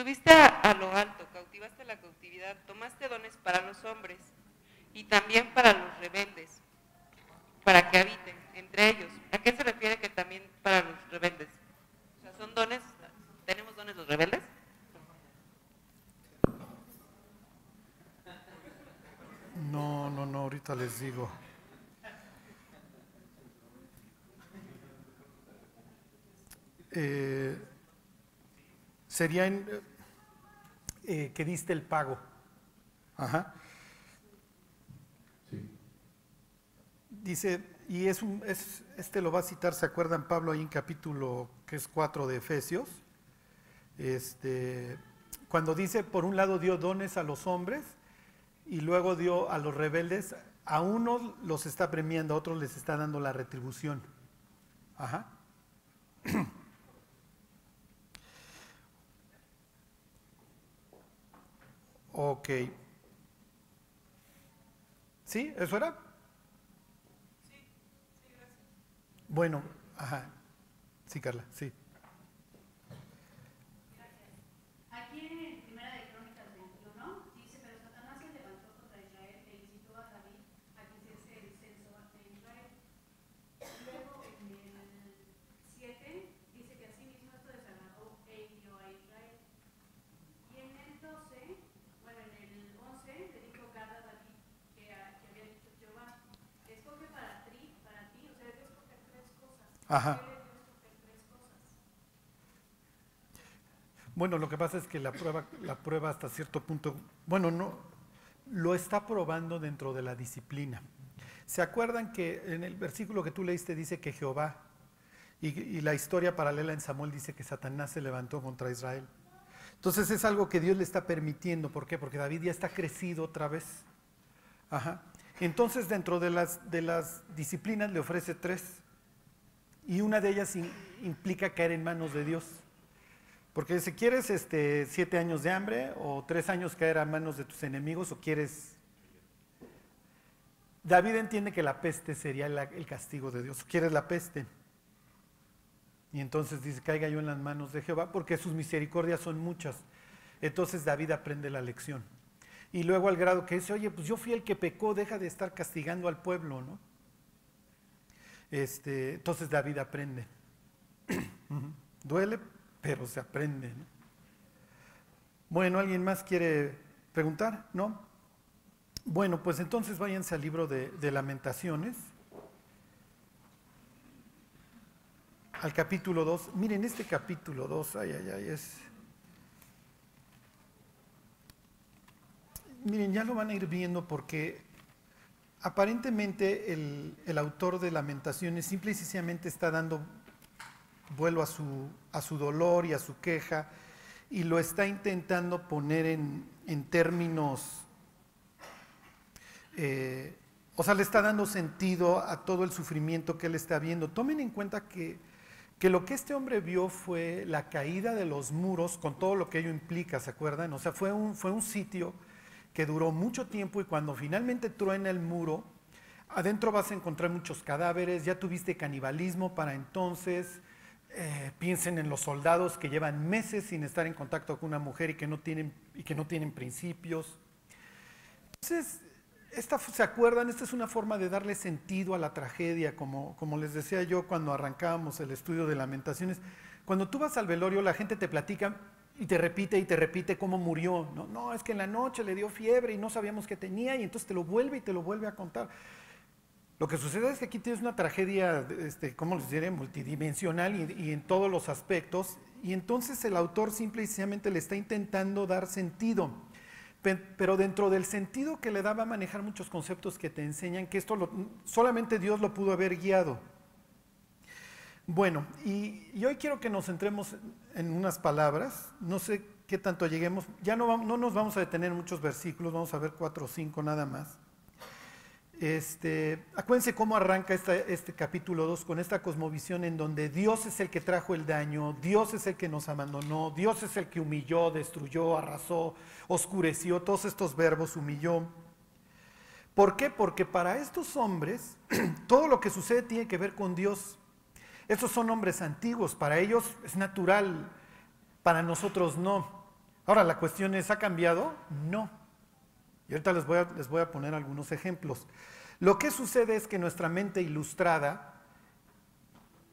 subiste a lo alto, cautivaste la cautividad, tomaste dones para los hombres y también para los rebeldes, para que habiten entre ellos. ¿A qué se refiere que también para los rebeldes? O sea, ¿son dones? ¿Tenemos dones los rebeldes? No, no, no, ahorita les digo. Eh, sería en, eh, que diste el pago. Ajá. Dice, y es, un, es este lo va a citar, ¿se acuerdan Pablo ahí en capítulo que es 4 de Efesios? Este, cuando dice, por un lado dio dones a los hombres y luego dio a los rebeldes, a unos los está premiando, a otros les está dando la retribución. Ajá. Ok. ¿Sí? ¿Eso era? Sí, sí, gracias. Bueno, ajá. Sí, Carla, sí. Ajá. Bueno, lo que pasa es que la prueba, la prueba hasta cierto punto, bueno, no, lo está probando dentro de la disciplina. ¿Se acuerdan que en el versículo que tú leíste dice que Jehová, y, la historia paralela en Samuel dice que Satanás se levantó contra Israel? Entonces es algo que Dios le está permitiendo. ¿Por qué? Porque David ya está crecido otra vez. Ajá. Entonces dentro de las, de las disciplinas le ofrece tres. Y una de ellas implica caer en manos de Dios. Porque si quieres este, siete años de hambre o tres años caer a manos de tus enemigos o quieres... David entiende que la peste sería el castigo de Dios. ¿Quieres la peste? Y entonces dice, caiga yo en las manos de Jehová, porque sus misericordias son muchas. Entonces David aprende la lección. Y luego al grado que dice, oye, pues yo fui el que pecó, deja de estar castigando al pueblo, ¿no? Este, entonces David aprende. Duele, pero se aprende. Bueno, ¿alguien más quiere preguntar? ¿No? Bueno, pues entonces váyanse al libro de, de lamentaciones. Al capítulo 2. Miren, este capítulo 2, ay, ay, ay, es... Miren, ya lo van a ir viendo porque Aparentemente el, autor de Lamentaciones simple y sencillamente está dando vuelo a su, a su dolor y a su queja y lo está intentando poner en, términos, eh, o sea, le está dando sentido a todo el sufrimiento que él está viendo. Tomen en cuenta que, que lo que este hombre vio fue la caída de los muros con todo lo que ello implica, ¿se acuerdan? O sea, fue un, fue un sitio que duró mucho tiempo y cuando finalmente truena el muro, adentro vas a encontrar muchos cadáveres, ya tuviste canibalismo para entonces, eh, piensen en los soldados que llevan meses sin estar en contacto con una mujer y que no tienen, y que no tienen principios. Entonces, esta, ¿se acuerdan? Esta es una forma de darle sentido a la tragedia, como, como les decía yo cuando arrancábamos el estudio de lamentaciones. Cuando tú vas al velorio, la gente te platica y te repite y te repite cómo murió. No, no, es que en la noche le dio fiebre y no sabíamos qué tenía y entonces te lo vuelve y te lo vuelve a contar. Lo que sucede es que aquí tienes una tragedia, este, ¿cómo les diré?, multidimensional y, en todos los aspectos, y entonces el autor simple y sencillamente le está intentando dar sentido, pero dentro del sentido que le daba a manejar muchos conceptos que te enseñan que esto solamente Dios lo pudo haber guiado. Bueno, y, hoy quiero que nos centremos en unas palabras, no sé qué tanto lleguemos, ya no, no nos vamos a detener en muchos versículos, vamos a ver cuatro o cinco nada más. Este, acuérdense cómo arranca este capítulo 2 con esta cosmovisión en donde Dios es el que trajo el daño, Dios es el que nos abandonó, Dios es el que humilló, destruyó, arrasó, oscureció, todos estos verbos humilló. ¿Por qué? Porque para estos hombres todo lo que sucede tiene que ver con Dios. Estos son hombres antiguos, para ellos es natural, para nosotros no. Ahora, la cuestión es, ¿ha cambiado? No. Y ahorita les voy a, les voy a poner algunos ejemplos. Lo que sucede es que nuestra mente ilustrada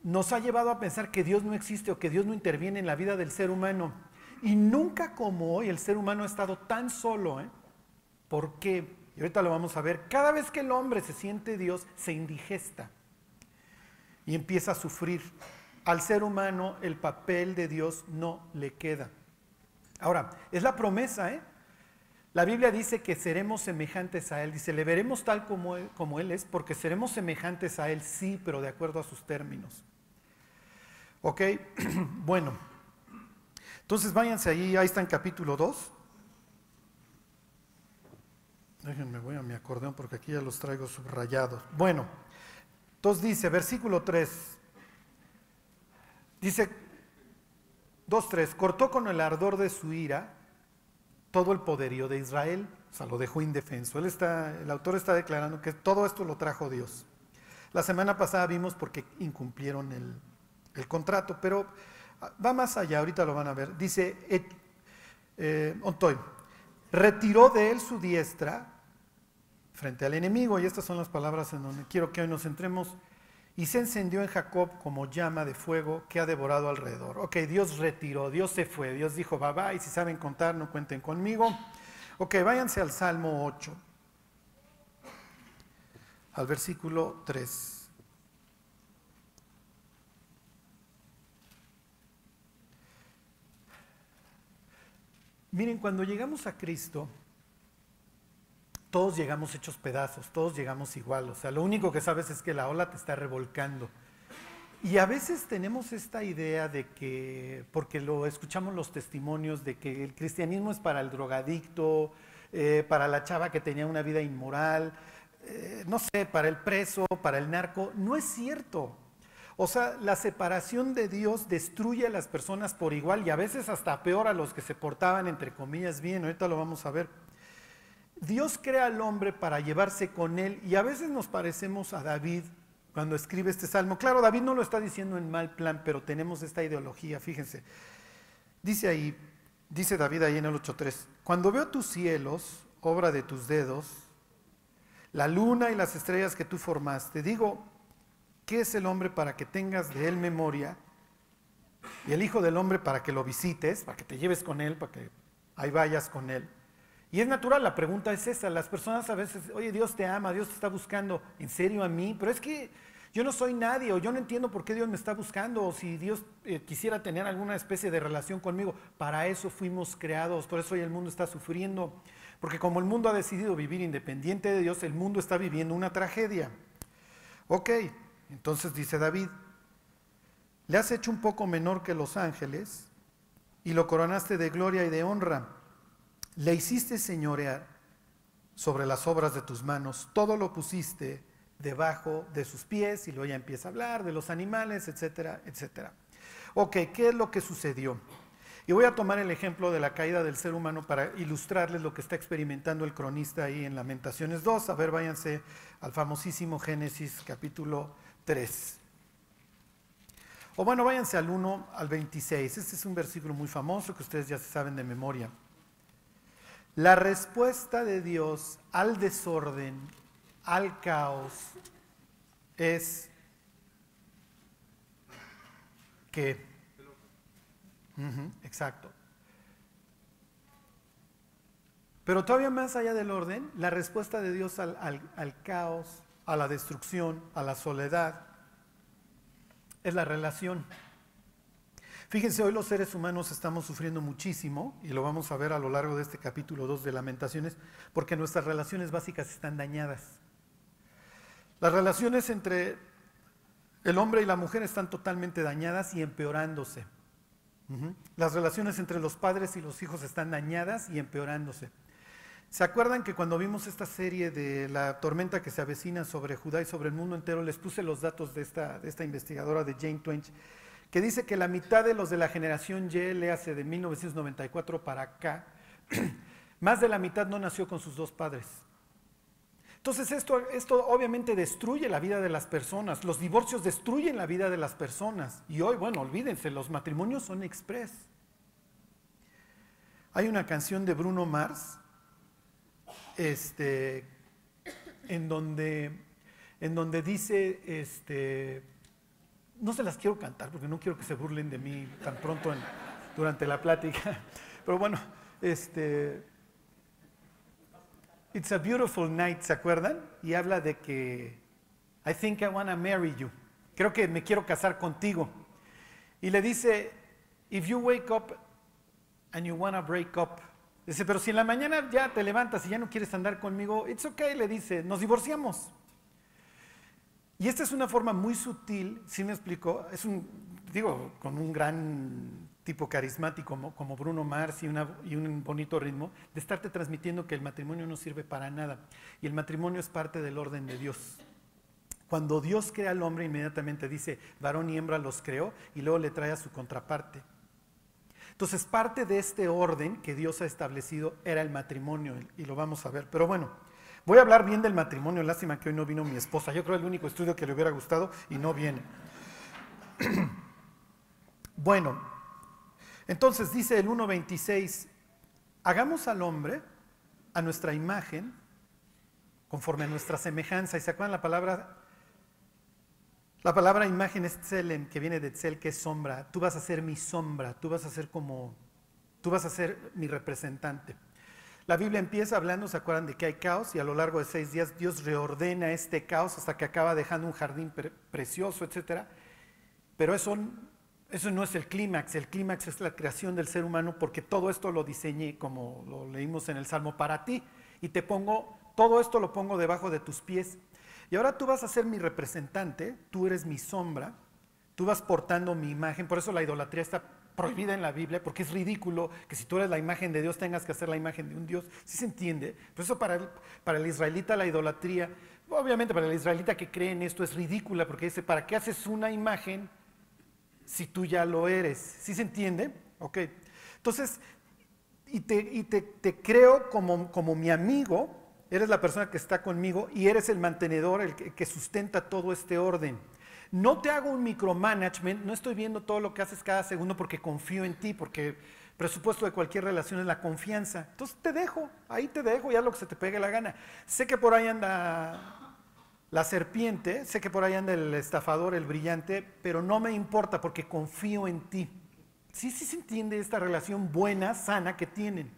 nos ha llevado a pensar que Dios no existe o que Dios no interviene en la vida del ser humano. Y nunca como hoy el ser humano ha estado tan solo. ¿eh? ¿Por qué? Y ahorita lo vamos a ver. Cada vez que el hombre se siente Dios, se indigesta y empieza a sufrir. Al ser humano el papel de Dios no le queda. Ahora, es la promesa, ¿eh? La Biblia dice que seremos semejantes a Él. Dice, le veremos tal como él, como él es, porque seremos semejantes a Él, sí, pero de acuerdo a sus términos. ¿Ok? bueno. Entonces váyanse ahí, ahí está en capítulo 2. Déjenme, voy a mi acordeón porque aquí ya los traigo subrayados. Bueno, entonces dice, versículo 3, dice 2.3, cortó con el ardor de su ira todo el poderío de Israel, o sea, lo dejó indefenso. Él está, el autor está declarando que todo esto lo trajo Dios. La semana pasada vimos porque incumplieron el, el contrato, pero va más allá, ahorita lo van a ver. Dice, eh, Ontoy, retiró de él su diestra frente al enemigo, y estas son las palabras en donde quiero que hoy nos centremos, y se encendió en Jacob como llama de fuego que ha devorado alrededor. Ok, Dios retiró, Dios se fue, Dios dijo, bye bye, si saben contar, no cuenten conmigo. Ok, váyanse al Salmo 8, al versículo 3. Miren, cuando llegamos a Cristo, todos llegamos hechos pedazos, todos llegamos igual. O sea, lo único que sabes es que la ola te está revolcando. Y a veces tenemos esta idea de que, porque lo escuchamos los testimonios, de que el cristianismo es para el drogadicto, eh, para la chava que tenía una vida inmoral, eh, no sé, para el preso, para el narco. No es cierto. O sea, la separación de Dios destruye a las personas por igual y a veces hasta peor a los que se portaban, entre comillas, bien. Ahorita lo vamos a ver. Dios crea al hombre para llevarse con él y a veces nos parecemos a David cuando escribe este salmo. Claro, David no lo está diciendo en mal plan, pero tenemos esta ideología, fíjense. Dice ahí, dice David ahí en el 8.3, cuando veo tus cielos, obra de tus dedos, la luna y las estrellas que tú formaste, digo, ¿Qué es el hombre para que tengas de él memoria? Y el Hijo del Hombre para que lo visites, para que te lleves con él, para que ahí vayas con él. Y es natural, la pregunta es esa. Las personas a veces, oye, Dios te ama, Dios te está buscando, ¿en serio a mí? Pero es que yo no soy nadie, o yo no entiendo por qué Dios me está buscando, o si Dios eh, quisiera tener alguna especie de relación conmigo. Para eso fuimos creados, por eso hoy el mundo está sufriendo. Porque como el mundo ha decidido vivir independiente de Dios, el mundo está viviendo una tragedia. Ok, entonces dice David, le has hecho un poco menor que los ángeles y lo coronaste de gloria y de honra. Le hiciste señorear sobre las obras de tus manos, todo lo pusiste debajo de sus pies y luego ya empieza a hablar de los animales, etcétera, etcétera. Ok, ¿qué es lo que sucedió? Y voy a tomar el ejemplo de la caída del ser humano para ilustrarles lo que está experimentando el cronista ahí en Lamentaciones 2. A ver, váyanse al famosísimo Génesis capítulo 3. O bueno, váyanse al 1 al 26. Este es un versículo muy famoso que ustedes ya se saben de memoria. La respuesta de Dios al desorden, al caos, es que... exacto. Pero todavía más allá del orden, la respuesta de Dios al, al caos a la destrucción, a la soledad, es la relación. Fíjense, hoy los seres humanos estamos sufriendo muchísimo, y lo vamos a ver a lo largo de este capítulo 2 de Lamentaciones, porque nuestras relaciones básicas están dañadas. Las relaciones entre el hombre y la mujer están totalmente dañadas y empeorándose. Las relaciones entre los padres y los hijos están dañadas y empeorándose. ¿Se acuerdan que cuando vimos esta serie de la tormenta que se avecina sobre Judá y sobre el mundo entero, les puse los datos de esta, de esta investigadora de Jane Twench, que dice que la mitad de los de la generación Y, le hace de 1994 para acá, más de la mitad no nació con sus dos padres. Entonces esto, esto obviamente destruye la vida de las personas, los divorcios destruyen la vida de las personas. Y hoy, bueno, olvídense, los matrimonios son express. Hay una canción de Bruno Mars, este, en donde, en donde dice, este, no se las quiero cantar porque no quiero que se burlen de mí tan pronto durante la plática, pero bueno, este, It's a Beautiful Night, ¿se acuerdan? Y habla de que I think I want to marry you. Creo que me quiero casar contigo. Y le dice, if you wake up and you want to break up. Dice, pero si en la mañana ya te levantas y ya no quieres andar conmigo, it's okay, le dice, nos divorciamos. Y esta es una forma muy sutil, ¿sí me explico? Es un, digo, con un gran tipo carismático como, como Bruno Mars y, y, un bonito ritmo, de estarte transmitiendo que el matrimonio no sirve para nada. Y el matrimonio es parte del orden de Dios. Cuando Dios crea al hombre, inmediatamente dice, varón y hembra los creó, y luego le trae a su contraparte. Entonces, parte de este orden que Dios ha establecido era el matrimonio, y lo vamos a ver. Pero bueno, voy a hablar bien del matrimonio. Lástima que hoy no vino mi esposa. Yo creo el único estudio que le hubiera gustado y no viene. bueno, entonces dice el 1.26, hagamos al hombre a nuestra imagen, conforme a nuestra semejanza. ¿Y se acuerdan la palabra? La palabra imagen es tselem, que viene de tzel, que es sombra. Tú vas a ser mi sombra, tú vas a ser como, tú vas a ser mi representante. La Biblia empieza hablando, ¿se acuerdan de que hay caos? Y a lo largo de seis días Dios reordena este caos hasta que acaba dejando un jardín precioso, etc. Pero eso eso no es el clímax, el clímax es la creación del ser humano porque todo esto lo diseñé, como lo leímos en el Salmo, para ti. Y te pongo, todo esto lo pongo debajo de tus pies. Y ahora tú vas a ser mi representante, tú eres mi sombra, tú vas portando mi imagen, por eso la idolatría está prohibida en la Biblia, porque es ridículo que si tú eres la imagen de Dios tengas que hacer la imagen de un Dios. Sí se entiende. Por eso para el, para el israelita la idolatría, obviamente para el israelita que cree en esto es ridícula, porque dice, ¿para qué haces una imagen si tú ya lo eres. ¿Sí se entiende? Ok. Entonces, y te, creo como, como, mi amigo, eres la persona que está conmigo y eres el mantenedor, el que sustenta todo este orden. No te hago un micromanagement, no estoy viendo todo lo que haces cada segundo porque confío en ti, porque presupuesto de cualquier relación es la confianza. Entonces te dejo, ahí te dejo, ya lo que se te pegue la gana. Sé que por ahí anda la serpiente, sé que por ahí anda el estafador, el brillante, pero no me importa porque confío en ti. Sí, sí se entiende esta relación buena, sana que tienen.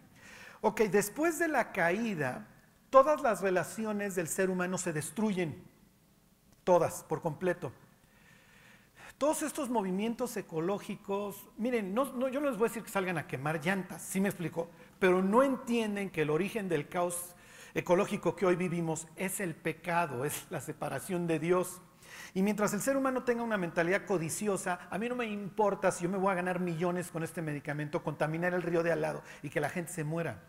Ok, después de la caída, todas las relaciones del ser humano se destruyen, todas, por completo. Todos estos movimientos ecológicos, miren, no, yo no les voy a decir que salgan a quemar llantas, sí me explico, pero no entienden que el origen del caos ecológico que hoy vivimos es el pecado, es la separación de Dios. Y mientras el ser humano tenga una mentalidad codiciosa, a mí no me importa si yo me voy a ganar millones con este medicamento, contaminar el río de al lado y que la gente se muera.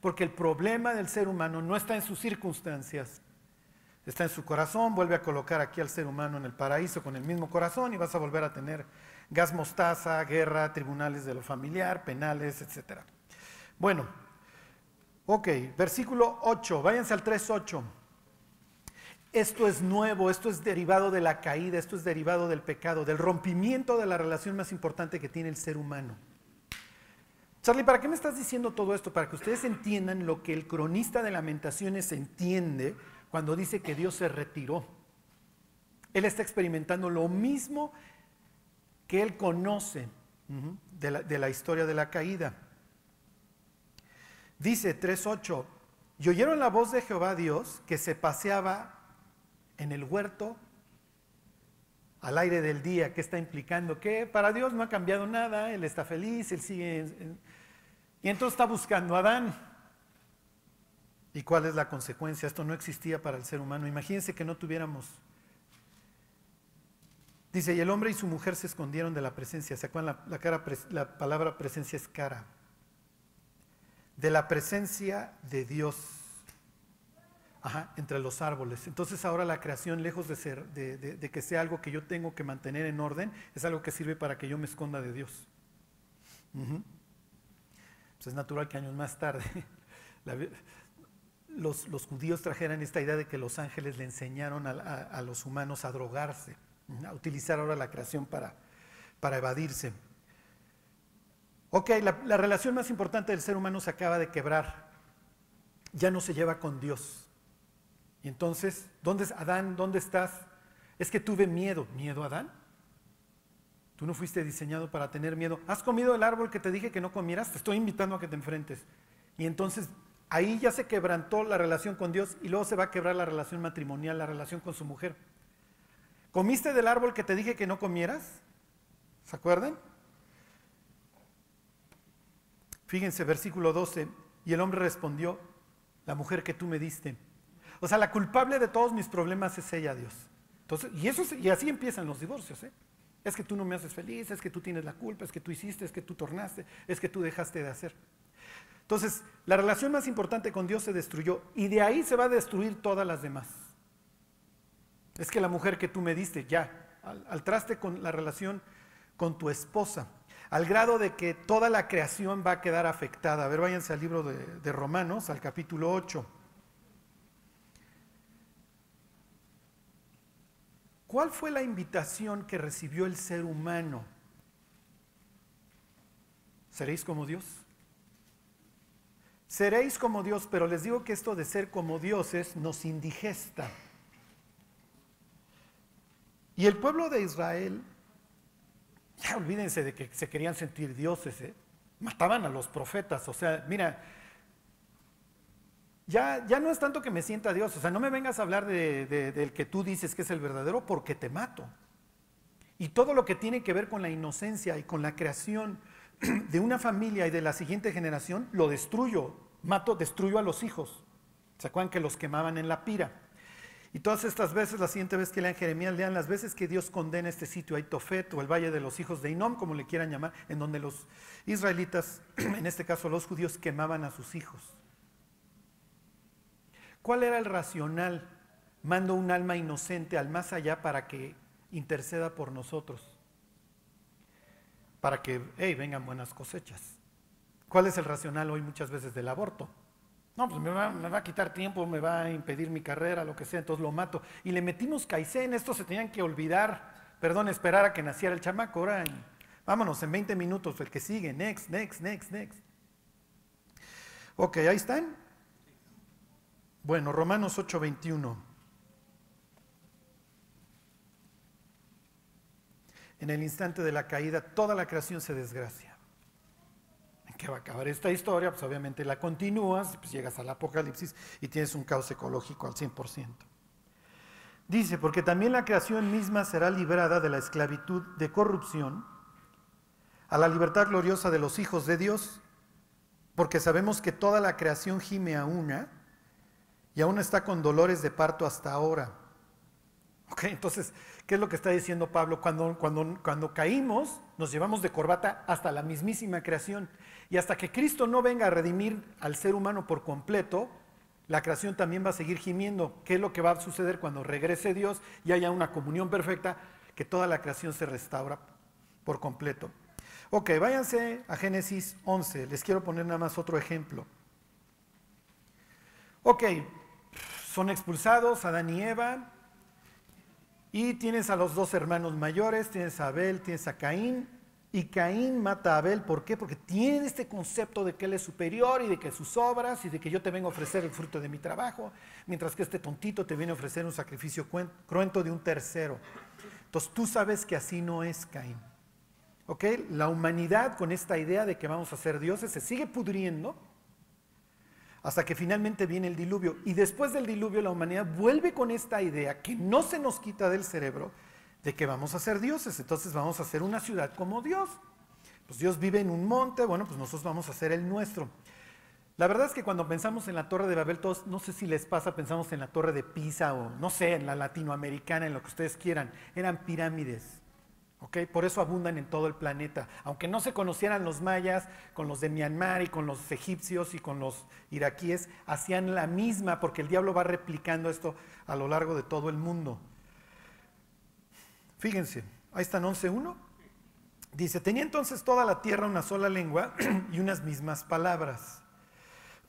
Porque el problema del ser humano no está en sus circunstancias, está en su corazón. Vuelve a colocar aquí al ser humano en el paraíso con el mismo corazón y vas a volver a tener gas mostaza, guerra, tribunales de lo familiar, penales, etc. Bueno, Ok, versículo 8, váyanse al 3.8. Esto es nuevo, esto es derivado de la caída, esto es derivado del pecado, del rompimiento de la relación más importante que tiene el ser humano. Charlie, ¿para qué me estás diciendo todo esto? Para que ustedes entiendan lo que el cronista de lamentaciones entiende cuando dice que Dios se retiró. Él está experimentando lo mismo que él conoce de la, historia de la caída. Dice 3.8, y oyeron la voz de Jehová Dios que se paseaba en el huerto al aire del día. ¿Qué está implicando? Que para Dios no ha cambiado nada, Él está feliz, Él sigue... Y entonces está buscando a Adán. ¿Y cuál es la consecuencia? Esto no existía para el ser humano. Imagínense que no tuviéramos... Dice, y el hombre y su mujer se escondieron de la presencia. ¿Se acuerdan? La, cara, la palabra presencia es cara de la presencia de Dios entre los árboles. Entonces ahora la creación, lejos de, ser, de, que sea algo que yo tengo que mantener en orden, es algo que sirve para que yo me esconda de Dios. pues es natural que años más tarde, los, judíos trajeran esta idea de que los ángeles le enseñaron a, los humanos a drogarse, a utilizar ahora la creación para, para evadirse. Ok, la, la relación más importante del ser humano se acaba de quebrar. Ya no se lleva con Dios. Y entonces, ¿dónde Adán? ¿Dónde estás? Es que tuve miedo. ¿Miedo, Adán? Tú no fuiste diseñado para tener miedo. ¿Has comido el árbol que te dije que no comieras? Te estoy invitando a que te enfrentes. Y entonces ahí ya se quebrantó la relación con Dios y luego se va a quebrar la relación matrimonial, la relación con su mujer. ¿Comiste del árbol que te dije que no comieras? ¿Se acuerdan? Fíjense, versículo 12. Y el hombre respondió, la mujer que tú me diste. O sea, la culpable de todos mis problemas es ella, Dios. Entonces, y, eso, y así empiezan los divorcios. ¿eh? Es que tú no me haces feliz, es que tú tienes la culpa, es que tú hiciste, es que tú tornaste, es que tú dejaste de hacer. Entonces, la relación más importante con Dios se destruyó y de ahí se va a destruir todas las demás. Es que la mujer que tú me diste, ya, al, traste con la relación con tu esposa, al grado de que toda la creación va a quedar afectada. A ver, váyanse al libro de, de Romanos, al capítulo 8. ¿Cuál fue la invitación que recibió el ser humano? ¿Seréis como Dios? Seréis como Dios, pero les digo que esto de ser como dioses nos indigesta. Y el pueblo de Israel, ya olvídense de que se querían sentir dioses, ¿eh? mataban a los profetas. O sea, mira, ya, ya no es tanto que me sienta Dios, o sea, no me vengas a hablar del que tú dices que es el verdadero porque te mato. Y todo lo que tiene que ver con la inocencia y con la creación de una familia y de la siguiente generación, lo destruyo, mato, destruyo a los hijos. ¿Se acuerdan que los quemaban en la pira? Y todas estas veces, la siguiente vez que lean Jeremías, lean las veces que Dios condena este sitio, Aitofet o el Valle de los Hijos de Inom, como le quieran llamar, en donde los israelitas, en este caso los judíos, quemaban a sus hijos. ¿Cuál era el racional? Mando un alma inocente al más allá para que interceda por nosotros. Para que, hey, vengan buenas cosechas. ¿Cuál es el racional hoy muchas veces del aborto? No, pues me va, a quitar tiempo, me va a impedir mi carrera, lo que sea, entonces lo mato. Y le metimos caicén, esto se tenían que olvidar, perdón, esperar a que naciera el chamaco, ahora vámonos, en 20 minutos, el que sigue, next, next, next, next. Ok, ahí están. Bueno, Romanos 8:21. En el instante de la caída, toda la creación se desgracia. ¿En qué va a acabar esta historia? Pues obviamente la continúas, pues llegas al Apocalipsis y tienes un caos ecológico al 100%. Dice, porque también la creación misma será librada de la esclavitud de corrupción a la libertad gloriosa de los hijos de Dios, porque sabemos que toda la creación gime a una y aún está con dolores de parto hasta ahora. Okay, entonces, ¿qué es lo que está diciendo Pablo? Cuando, cuando, cuando caímos, nos llevamos de corbata hasta la mismísima creación. Y hasta que Cristo no venga a redimir al ser humano por completo, la creación también va a seguir gimiendo. ¿Qué es lo que va a suceder cuando regrese Dios y haya una comunión perfecta? Que toda la creación se restaura por completo. Ok, váyanse a Génesis 11. Les quiero poner nada más otro ejemplo. Ok, son expulsados Adán y Eva, y tienes a los dos hermanos mayores, tienes a Abel, tienes a Caín, y Caín mata a Abel, ¿por qué? Porque tiene este concepto de que él es superior y de que sus obras y de que yo te vengo a ofrecer el fruto de mi trabajo, mientras que este tontito te viene a ofrecer un sacrificio cruento de un tercero. Entonces tú sabes que así no es Caín. ¿Ok? La humanidad con esta idea de que vamos a ser dioses se sigue pudriendo hasta que finalmente viene el diluvio. Y después del diluvio la humanidad vuelve con esta idea que no se nos quita del cerebro de que vamos a ser dioses, entonces vamos a ser una ciudad como Dios. Pues Dios vive en un monte, bueno, pues nosotros vamos a ser el nuestro. La verdad es que cuando pensamos en la Torre de Babel, todos, no sé si les pasa, pensamos en la Torre de Pisa o no sé, en la latinoamericana, en lo que ustedes quieran, eran pirámides. Por eso abundan en todo el planeta. Aunque no se conocieran los mayas con los de Myanmar y con los egipcios y con los iraquíes, hacían la misma porque el diablo va replicando esto a lo largo de todo el mundo. Fíjense, ahí están 11.1. Dice, tenía entonces toda la tierra una sola lengua y unas mismas palabras.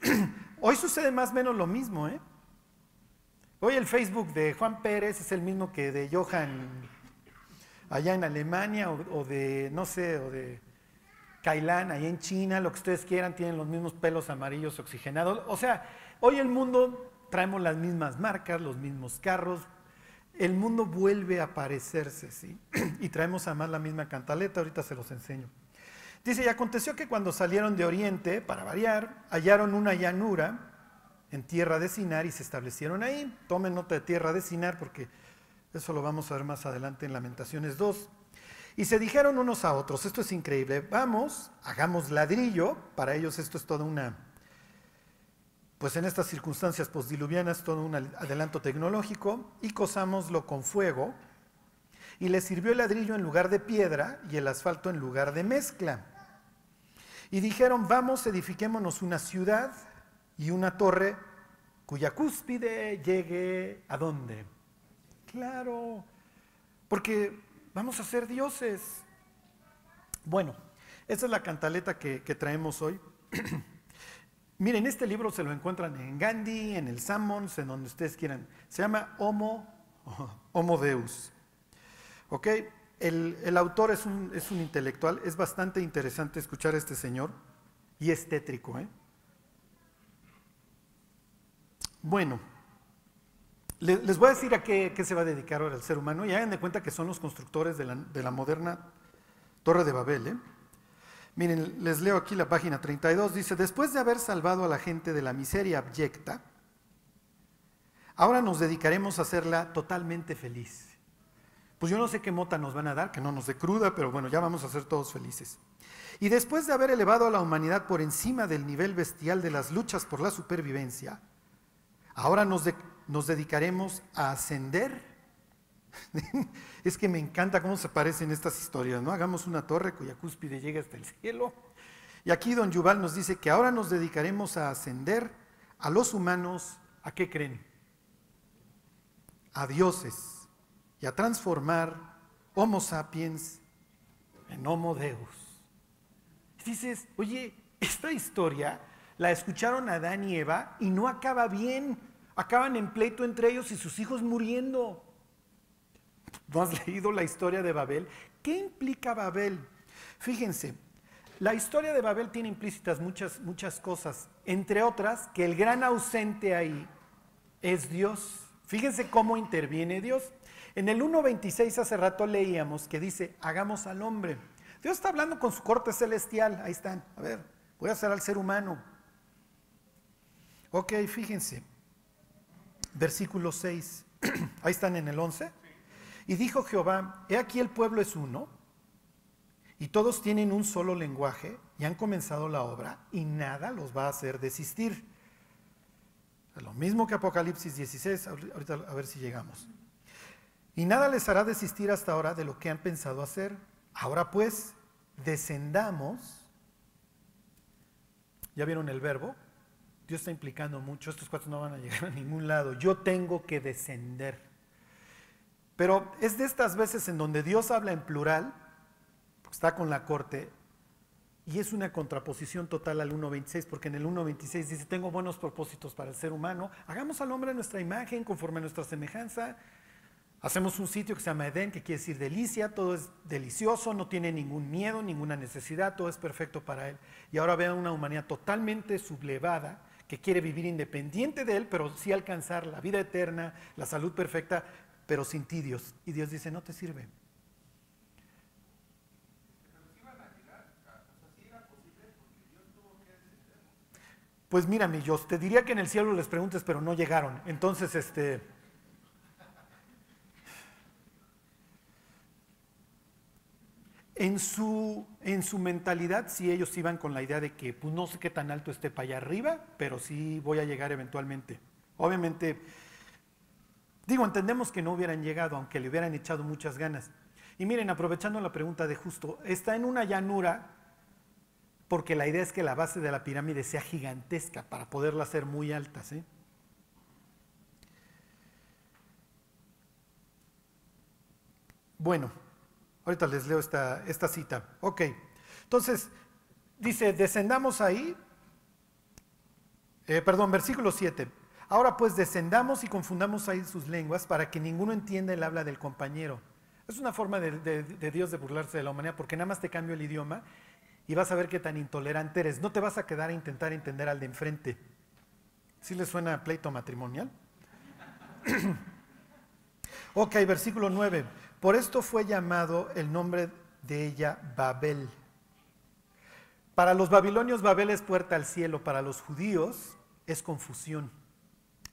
Hoy sucede más o menos lo mismo, ¿eh? Hoy el Facebook de Juan Pérez es el mismo que de Johan allá en Alemania o, de, no sé, o de Kailan allá en China, lo que ustedes quieran, tienen los mismos pelos amarillos oxigenados. O sea, hoy el mundo traemos las mismas marcas, los mismos carros, el mundo vuelve a parecerse, ¿sí? Y traemos además la misma cantaleta, ahorita se los enseño. Dice, y aconteció que cuando salieron de Oriente, para variar, hallaron una llanura en tierra de Sinar y se establecieron ahí. Tomen nota de tierra de Sinar porque eso lo vamos a ver más adelante en Lamentaciones 2. Y se dijeron unos a otros, esto es increíble, vamos, hagamos ladrillo, para ellos esto es toda una, pues en estas circunstancias postdiluvianas, todo un adelanto tecnológico, y cosámoslo con fuego, y les sirvió el ladrillo en lugar de piedra y el asfalto en lugar de mezcla. Y dijeron, vamos, edifiquémonos una ciudad y una torre cuya cúspide llegue a dónde. Claro, porque vamos a ser dioses. Bueno, esa es la cantaleta que, traemos hoy. Miren, este libro se lo encuentran en Gandhi, en el Sammons, en donde ustedes quieran. Se llama Homo, Homo Deus. ¿Ok? El, autor es un, es un, intelectual, es bastante interesante escuchar a este señor y es tétrico. ¿eh? Bueno, les voy a decir a qué, se va a dedicar ahora el ser humano y hagan de cuenta que son los constructores de la, moderna Torre de Babel. ¿eh? Miren, les leo aquí la página 32, dice, después de haber salvado a la gente de la miseria abyecta, ahora nos dedicaremos a hacerla totalmente feliz. Pues yo no sé qué mota nos van a dar, que no nos dé cruda, pero bueno, ya vamos a ser todos felices. Y después de haber elevado a la humanidad por encima del nivel bestial de las luchas por la supervivencia, ahora nos, nos dedicaremos a ascender. es que me encanta cómo se parecen estas historias, ¿no? Hagamos una torre cuya cúspide llegue hasta el cielo. Y aquí don Yuval nos dice que ahora nos dedicaremos a ascender a los humanos, ¿a qué creen? A dioses y a transformar Homo sapiens en Homo Deus. dices, oye, esta historia la escucharon Adán y Eva y no acaba bien. Acaban en pleito entre ellos y sus hijos muriendo. ¿No has leído la historia de Babel? ¿Qué implica Babel? Fíjense, la historia de Babel tiene implícitas muchas, muchas cosas, entre otras que el gran ausente ahí es Dios. Fíjense cómo interviene Dios. En el 1.26 hace rato leíamos que dice, hagamos al hombre. Dios está hablando con su corte celestial, ahí están, a ver, voy a hacer al ser humano. Ok, fíjense, versículo 6, ahí están en el 11. Y dijo Jehová, he aquí el pueblo es uno, y todos tienen un solo lenguaje, y han comenzado la obra, y nada los va a hacer desistir. Lo mismo que Apocalipsis 16, ahorita a ver si llegamos. Y nada les hará desistir hasta ahora de lo que han pensado hacer. Ahora pues, descendamos. ¿Ya vieron el verbo? Dios está implicando mucho, estos cuatro no van a llegar a ningún lado. Yo tengo que descender. Pero es de estas veces en donde Dios habla en plural, está con la corte, y es una contraposición total al 1.26, porque en el 1.26 dice, tengo buenos propósitos para el ser humano, hagamos al hombre nuestra imagen, conforme a nuestra semejanza, Hacemos un sitio que se llama Edén, que quiere decir delicia, todo es delicioso, no tiene ningún miedo, ninguna necesidad, todo es perfecto para él. Y ahora vean una humanidad totalmente sublevada, que quiere vivir independiente de él, pero sí alcanzar la vida eterna, la salud perfecta, pero sin ti Dios. Y Dios dice, no te sirve. Pues mírame, yo te diría que en el cielo les preguntes, pero no llegaron. Entonces, este... En su, en su mentalidad, sí ellos iban con la idea de que pues, no sé qué tan alto esté para allá arriba, pero sí voy a llegar eventualmente. Obviamente, digo, entendemos que no hubieran llegado, aunque le hubieran echado muchas ganas. Y miren, aprovechando la pregunta de justo, está en una llanura porque la idea es que la base de la pirámide sea gigantesca para poderla hacer muy alta. ¿sí? Bueno, Ahorita les leo esta, esta cita. Ok, entonces dice, descendamos ahí. Eh, perdón, versículo 7. Ahora pues descendamos y confundamos ahí sus lenguas para que ninguno entienda el habla del compañero. Es una forma de, Dios de burlarse de la humanidad porque nada más te cambio el idioma y vas a ver qué tan intolerante eres. No te vas a quedar a intentar entender al de enfrente. ¿Sí le suena pleito matrimonial? ok, versículo 9. Por esto fue llamado el nombre de ella Babel. Para los babilonios Babel es puerta al cielo, para los judíos es confusión.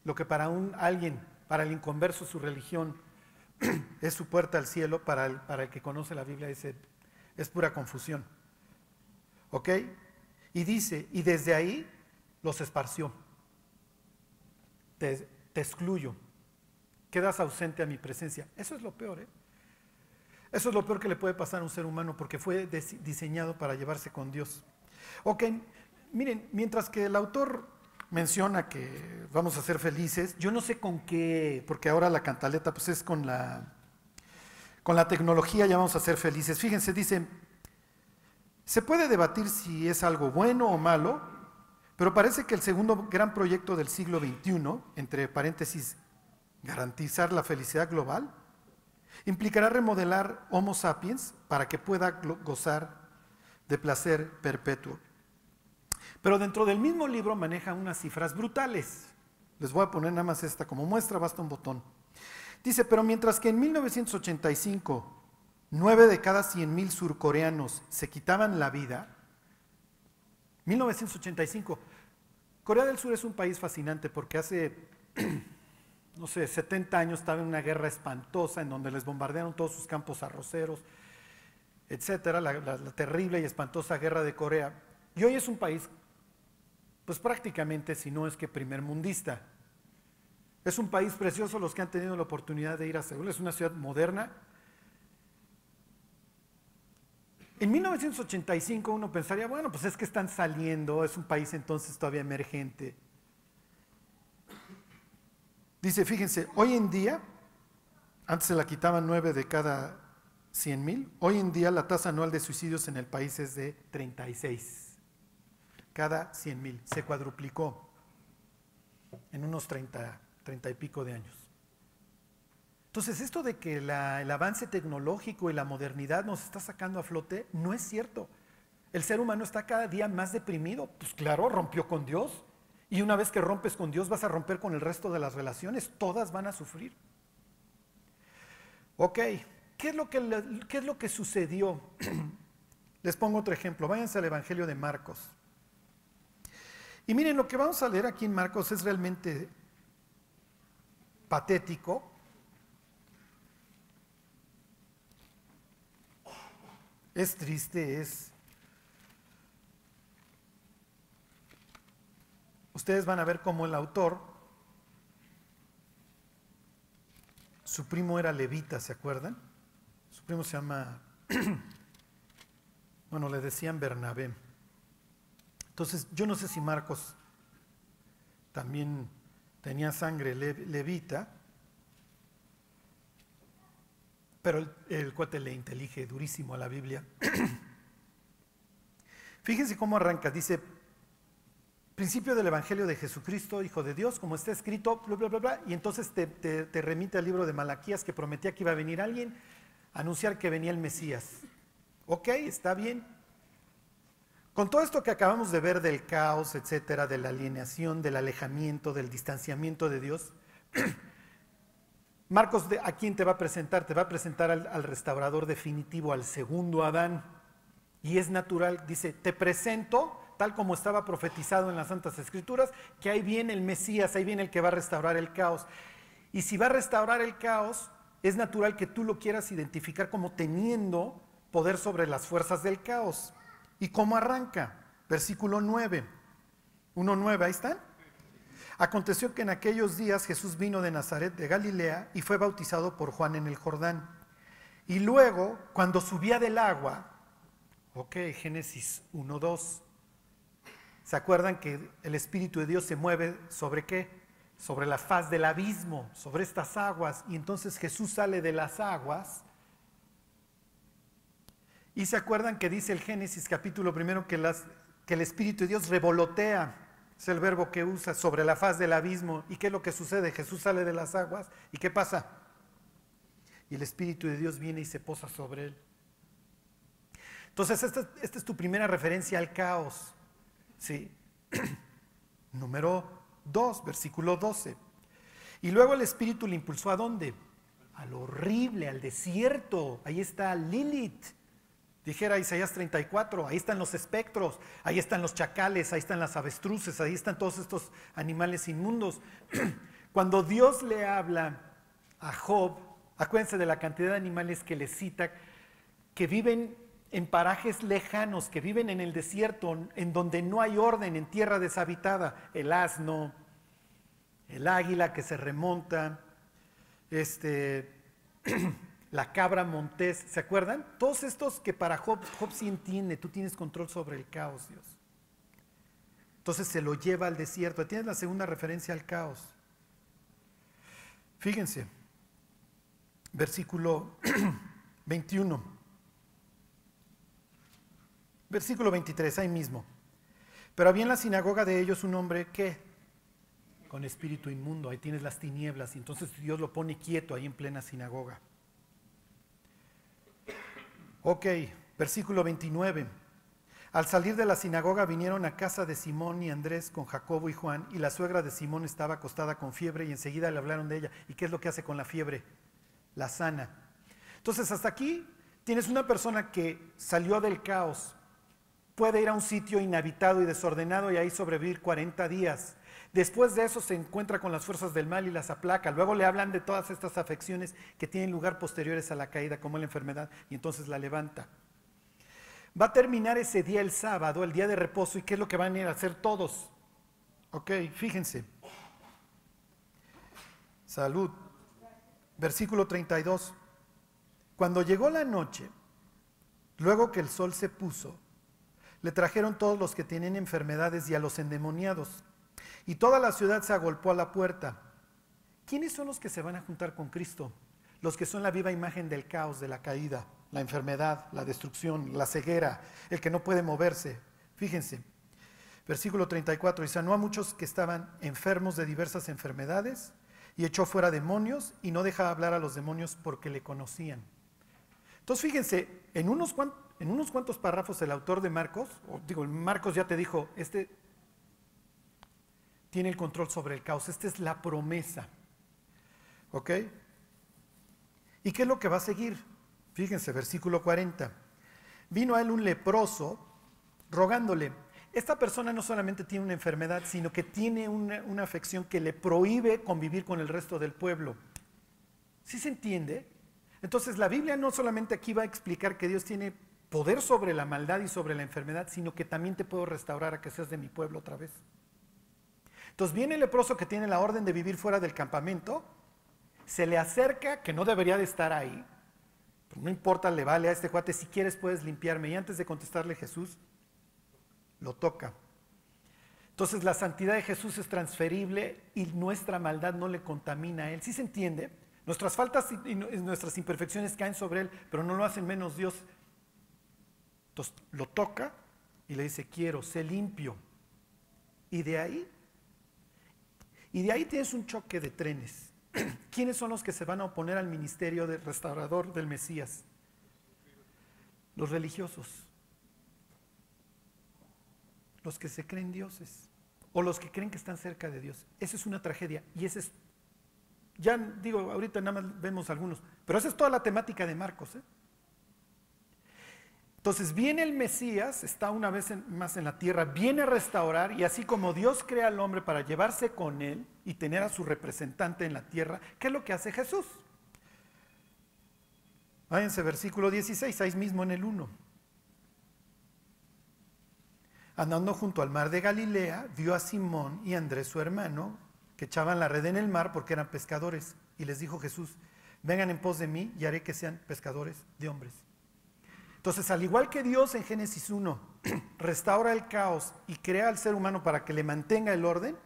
Lo que para un alguien, para el inconverso su religión es su puerta al cielo, para el, para el que conoce la Biblia es, pura confusión. ¿Ok? Y dice, y desde ahí los esparció. Te, te excluyo. Quedas ausente a mi presencia. Eso es lo peor, ¿eh? Eso es lo peor que le puede pasar a un ser humano porque fue diseñado para llevarse con Dios. Ok, miren, mientras que el autor menciona que vamos a ser felices, yo no sé con qué, porque ahora la cantaleta pues es con la, con la tecnología ya vamos a ser felices. Fíjense, dice, se puede debatir si es algo bueno o malo, pero parece que el segundo gran proyecto del siglo XXI, entre paréntesis, garantizar la felicidad global, implicará remodelar Homo sapiens para que pueda gozar de placer perpetuo. Pero dentro del mismo libro maneja unas cifras brutales. Les voy a poner nada más esta como muestra, basta un botón. Dice, pero mientras que en 1985 nueve de cada 100 mil surcoreanos se quitaban la vida, 1985, Corea del Sur es un país fascinante porque hace no sé, 70 años estaba en una guerra espantosa en donde les bombardearon todos sus campos arroceros, etcétera, la, terrible y espantosa guerra de Corea. Y hoy es un país, pues prácticamente, si no es que primer mundista. Es un país precioso los que han tenido la oportunidad de ir a Seúl, es una ciudad moderna. En 1985 uno pensaría, bueno, pues es que están saliendo, es un país entonces todavía emergente. Dice, fíjense, hoy en día, antes se la quitaban nueve de cada 100 mil, hoy en día la tasa anual de suicidios en el país es de 36, cada 100 mil, se cuadruplicó en unos 30, 30 y pico de años. Entonces, esto de que el avance tecnológico y la modernidad nos está sacando a flote, no es cierto. El ser humano está cada día más deprimido. Pues claro, rompió con Dios. Y una vez que rompes con Dios vas a romper con el resto de las relaciones, todas van a sufrir. Ok, ¿qué es lo que, qué es lo que sucedió? Les pongo otro ejemplo, váyanse al Evangelio de Marcos. Y miren, lo que vamos a leer aquí en Marcos es realmente patético. Es triste, es ustedes van a ver cómo el autor, su primo era levita, ¿se acuerdan? Su primo se llama, bueno, le decían Bernabé. Entonces, yo no sé si Marcos también tenía sangre levita, pero el, cuate le intelige durísimo a la Biblia. Fíjense cómo arranca, dice, principio del Evangelio de Jesucristo, Hijo de Dios, como está escrito, bla, bla, bla, bla, y entonces te, remite al libro de Malaquías que prometía que iba a venir alguien a anunciar que venía el Mesías. Ok, está bien. Con todo esto que acabamos de ver del caos, etcétera, de la alienación, del alejamiento, del distanciamiento de Dios, Marcos, ¿a quién te va a presentar? Te va a presentar al, al restaurador definitivo, al segundo Adán. Y es natural, dice, te presento tal como estaba profetizado en las Santas Escrituras, que ahí viene el Mesías, ahí viene el que va a restaurar el caos. Y si va a restaurar el caos, es natural que tú lo quieras identificar como teniendo poder sobre las fuerzas del caos. ¿Y cómo arranca? Versículo 9. 1.9, ahí están. Aconteció que en aquellos días Jesús vino de Nazaret de Galilea y fue bautizado por Juan en el Jordán. Y luego, cuando subía del agua, ok, Génesis 1.2, ¿Se acuerdan que el Espíritu de Dios se mueve sobre qué? Sobre la faz del abismo, sobre estas aguas. Y entonces Jesús sale de las aguas. Y se acuerdan que dice el Génesis capítulo primero que, el Espíritu de Dios revolotea Es el verbo que usa sobre la faz del abismo. ¿Y qué es lo que sucede? Jesús sale de las aguas. ¿Y qué pasa? Y el Espíritu de Dios viene y se posa sobre él. Entonces, esta, esta es tu primera referencia al caos. ¿sí? Número 2, versículo 12. Y luego el Espíritu le impulsó a dónde? Al horrible, al desierto. Ahí está Lilith. Dijera Isaías 34, ahí están los espectros, ahí están los chacales, ahí están las avestruces, ahí están todos estos animales inmundos. Cuando Dios le habla a Job, acuérdense de la cantidad de animales que le cita, que viven en parajes lejanos, que viven en el desierto, en donde no hay orden, en tierra deshabitada, el asno, el águila que se remonta, este, la cabra montés, ¿se acuerdan? Todos estos que para Job, Job sí entiende, tú tienes control sobre el caos, Dios. Entonces se lo lleva al desierto. Tienes la segunda referencia al caos. Fíjense, versículo 21. Versículo 23, ahí mismo. Pero había en la sinagoga de ellos un hombre que, con espíritu inmundo, ahí tienes las tinieblas, y entonces Dios lo pone quieto ahí en plena sinagoga. Ok, versículo 29. Al salir de la sinagoga vinieron a casa de Simón y Andrés con Jacobo y Juan, y la suegra de Simón estaba acostada con fiebre y enseguida le hablaron de ella. ¿Y qué es lo que hace con la fiebre? La sana. Entonces, hasta aquí tienes una persona que salió del caos, puede ir a un sitio inhabitado y desordenado y ahí sobrevivir 40 días. Después de eso se encuentra con las fuerzas del mal y las aplaca. Luego le hablan de todas estas afecciones que tienen lugar posteriores a la caída, como la enfermedad, y entonces la levanta. Va a terminar ese día el sábado, el día de reposo, y ¿qué es lo que van a ir a hacer todos? Ok, fíjense. Salud. Versículo 32. Cuando llegó la noche, luego que el sol se puso, le trajeron todos los que tienen enfermedades y a los endemoniados. Y toda la ciudad se agolpó a la puerta. ¿Quiénes son los que se van a juntar con Cristo? Los que son la viva imagen del caos, de la caída, la enfermedad, la destrucción, la ceguera, el que no puede moverse. Fíjense, versículo 34, y sanó a muchos que estaban enfermos de diversas enfermedades y echó fuera demonios y no dejaba hablar a los demonios porque le conocían. Entonces fíjense, en unos, en unos cuantos párrafos el autor de Marcos, o digo, Marcos ya te dijo, este tiene el control sobre el caos, esta es la promesa. ¿Ok? ¿Y qué es lo que va a seguir? Fíjense, versículo 40. Vino a él un leproso rogándole. Esta persona no solamente tiene una enfermedad, sino que tiene una, una afección que le prohíbe convivir con el resto del pueblo. ¿Sí se entiende? Entonces la Biblia no solamente aquí va a explicar que Dios tiene poder sobre la maldad y sobre la enfermedad, sino que también te puedo restaurar a que seas de mi pueblo otra vez. Entonces viene el leproso que tiene la orden de vivir fuera del campamento, se le acerca, que no debería de estar ahí, no importa, le vale a este cuate, si quieres puedes limpiarme. Y antes de contestarle Jesús, lo toca. Entonces la santidad de Jesús es transferible y nuestra maldad no le contamina a Él. ¿Sí se entiende? Nuestras faltas y nuestras imperfecciones caen sobre Él, pero no lo hacen menos Dios. Entonces lo toca y le dice, quiero, sé limpio. Y de ahí, y de ahí tienes un choque de trenes. ¿Quiénes son los que se van a oponer al ministerio del restaurador del Mesías? Los religiosos. Los que se creen dioses. O los que creen que están cerca de Dios. Esa es una tragedia. Y ese es ya digo, ahorita nada más vemos algunos, pero esa es toda la temática de Marcos. ¿eh? Entonces viene el Mesías, está una vez más en la tierra, viene a restaurar y así como Dios crea al hombre para llevarse con él y tener a su representante en la tierra, ¿qué es lo que hace Jesús? Váyanse versículo 16, ahí mismo en el 1. Andando junto al mar de Galilea, vio a Simón y Andrés su hermano que echaban la red en el mar porque eran pescadores. Y les dijo Jesús, vengan en pos de mí y haré que sean pescadores de hombres. Entonces, al igual que Dios en Génesis 1 restaura el caos y crea al ser humano para que le mantenga el orden,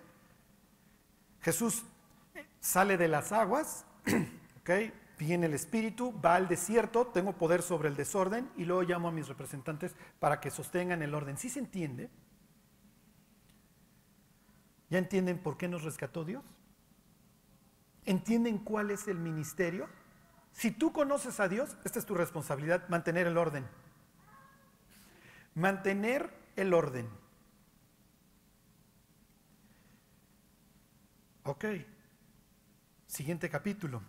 Jesús sale de las aguas, viene el Espíritu, va al desierto, tengo poder sobre el desorden y luego llamo a mis representantes para que sostengan el orden. ¿Sí se entiende? ¿Ya entienden por qué nos rescató Dios? ¿Entienden cuál es el ministerio? Si tú conoces a Dios, esta es tu responsabilidad, mantener el orden. Mantener el orden. Ok. Siguiente capítulo.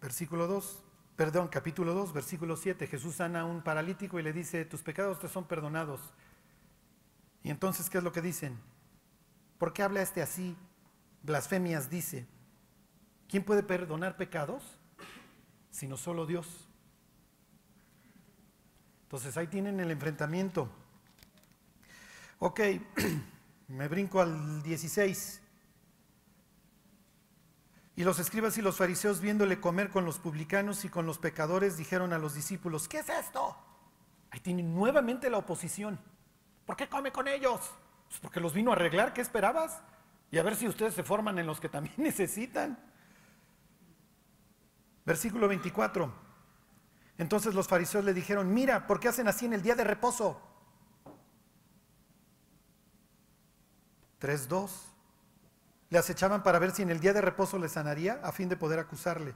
Versículo 2. Perdón, capítulo 2, versículo 7. Jesús sana a un paralítico y le dice, tus pecados te son perdonados. Y entonces, ¿qué es lo que dicen? ¿Por qué habla este así? Blasfemias dice. ¿Quién puede perdonar pecados? Sino solo Dios. Entonces ahí tienen el enfrentamiento. Ok, me brinco al 16. Y los escribas y los fariseos, viéndole comer con los publicanos y con los pecadores, dijeron a los discípulos, ¿qué es esto? Ahí tienen nuevamente la oposición. ¿Por qué come con ellos? Pues porque los vino a arreglar, ¿qué esperabas? Y a ver si ustedes se forman en los que también necesitan. Versículo 24. Entonces los fariseos le dijeron, mira, ¿por qué hacen así en el día de reposo? 3.2. Le acechaban para ver si en el día de reposo le sanaría a fin de poder acusarle.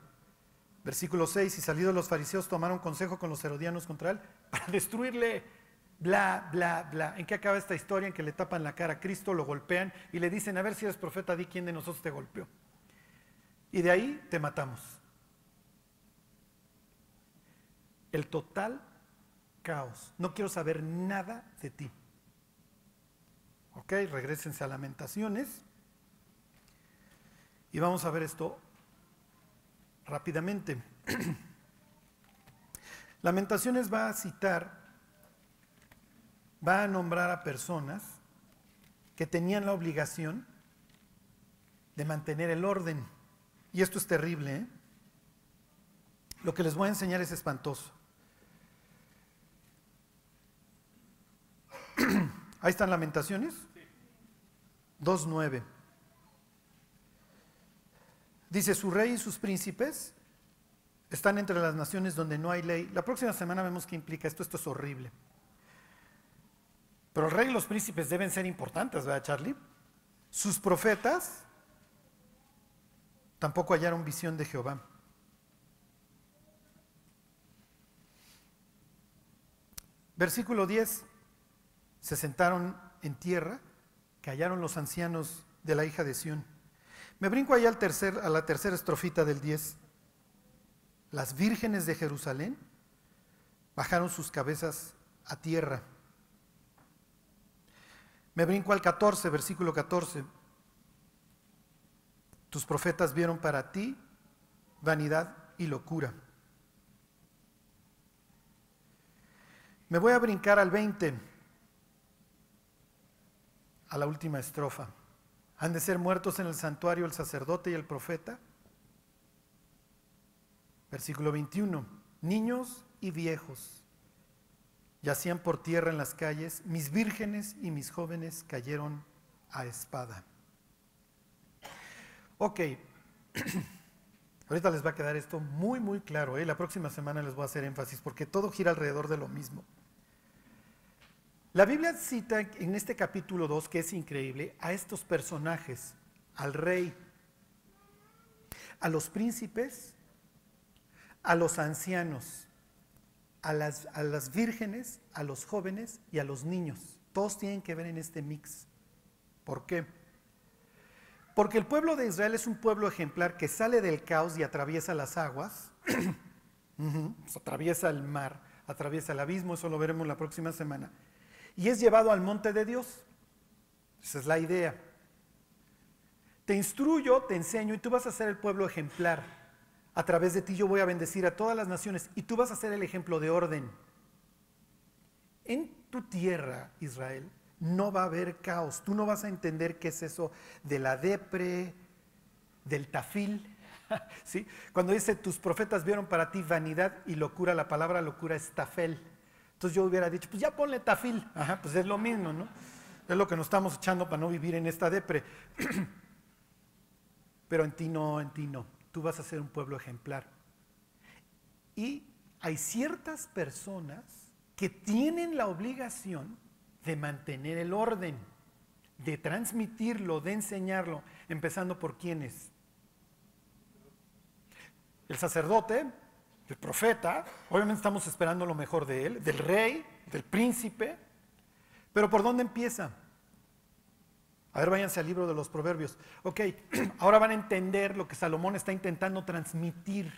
Versículo 6. Y salidos los fariseos tomaron consejo con los herodianos contra él para destruirle. Bla, bla, bla. ¿En qué acaba esta historia? En que le tapan la cara a Cristo, lo golpean y le dicen, a ver si eres profeta, di quién de nosotros te golpeó. Y de ahí te matamos. El total caos. No quiero saber nada de ti. Ok, regresense a lamentaciones. Y vamos a ver esto rápidamente. Lamentaciones va a citar, va a nombrar a personas que tenían la obligación de mantener el orden. Y esto es terrible. ¿eh? Lo que les voy a enseñar es espantoso. Ahí están lamentaciones. 2.9. Dice, su rey y sus príncipes están entre las naciones donde no hay ley. La próxima semana vemos qué implica esto. Esto es horrible. Pero el rey y los príncipes deben ser importantes, ¿verdad, Charlie? Sus profetas tampoco hallaron visión de Jehová. Versículo 10 se sentaron en tierra, que hallaron los ancianos de la hija de Sión. Me brinco ahí al tercer, a la tercera estrofita del 10. Las vírgenes de Jerusalén bajaron sus cabezas a tierra. Me brinco al 14, versículo 14. Tus profetas vieron para ti vanidad y locura. Me voy a brincar al 20 a la última estrofa. ¿Han de ser muertos en el santuario el sacerdote y el profeta? Versículo 21. Niños y viejos yacían por tierra en las calles, mis vírgenes y mis jóvenes cayeron a espada. Ok, ahorita les va a quedar esto muy, muy claro. ¿eh? La próxima semana les voy a hacer énfasis porque todo gira alrededor de lo mismo. La Biblia cita en este capítulo 2, que es increíble, a estos personajes, al rey, a los príncipes, a los ancianos, a las, a las vírgenes, a los jóvenes y a los niños. Todos tienen que ver en este mix. ¿Por qué? Porque el pueblo de Israel es un pueblo ejemplar que sale del caos y atraviesa las aguas, atraviesa el mar, atraviesa el abismo, eso lo veremos la próxima semana y es llevado al monte de Dios. Esa es la idea. Te instruyo, te enseño y tú vas a ser el pueblo ejemplar. A través de ti yo voy a bendecir a todas las naciones y tú vas a ser el ejemplo de orden. En tu tierra, Israel, no va a haber caos. Tú no vas a entender qué es eso de la depre, del tafil. ¿Sí? Cuando dice tus profetas vieron para ti vanidad y locura, la palabra locura es tafel. Entonces yo hubiera dicho, pues ya ponle tafil. Ajá, pues es lo mismo, ¿no? Es lo que nos estamos echando para no vivir en esta depre. Pero en ti no, en ti no. Tú vas a ser un pueblo ejemplar. Y hay ciertas personas que tienen la obligación de mantener el orden. de transmitirlo, de enseñarlo, empezando por quiénes. El sacerdote, el profeta, obviamente estamos esperando lo mejor de él, del rey, del príncipe, pero ¿por dónde empieza? A ver, váyanse al libro de los proverbios. Ok, ahora van a entender lo que Salomón está intentando transmitir.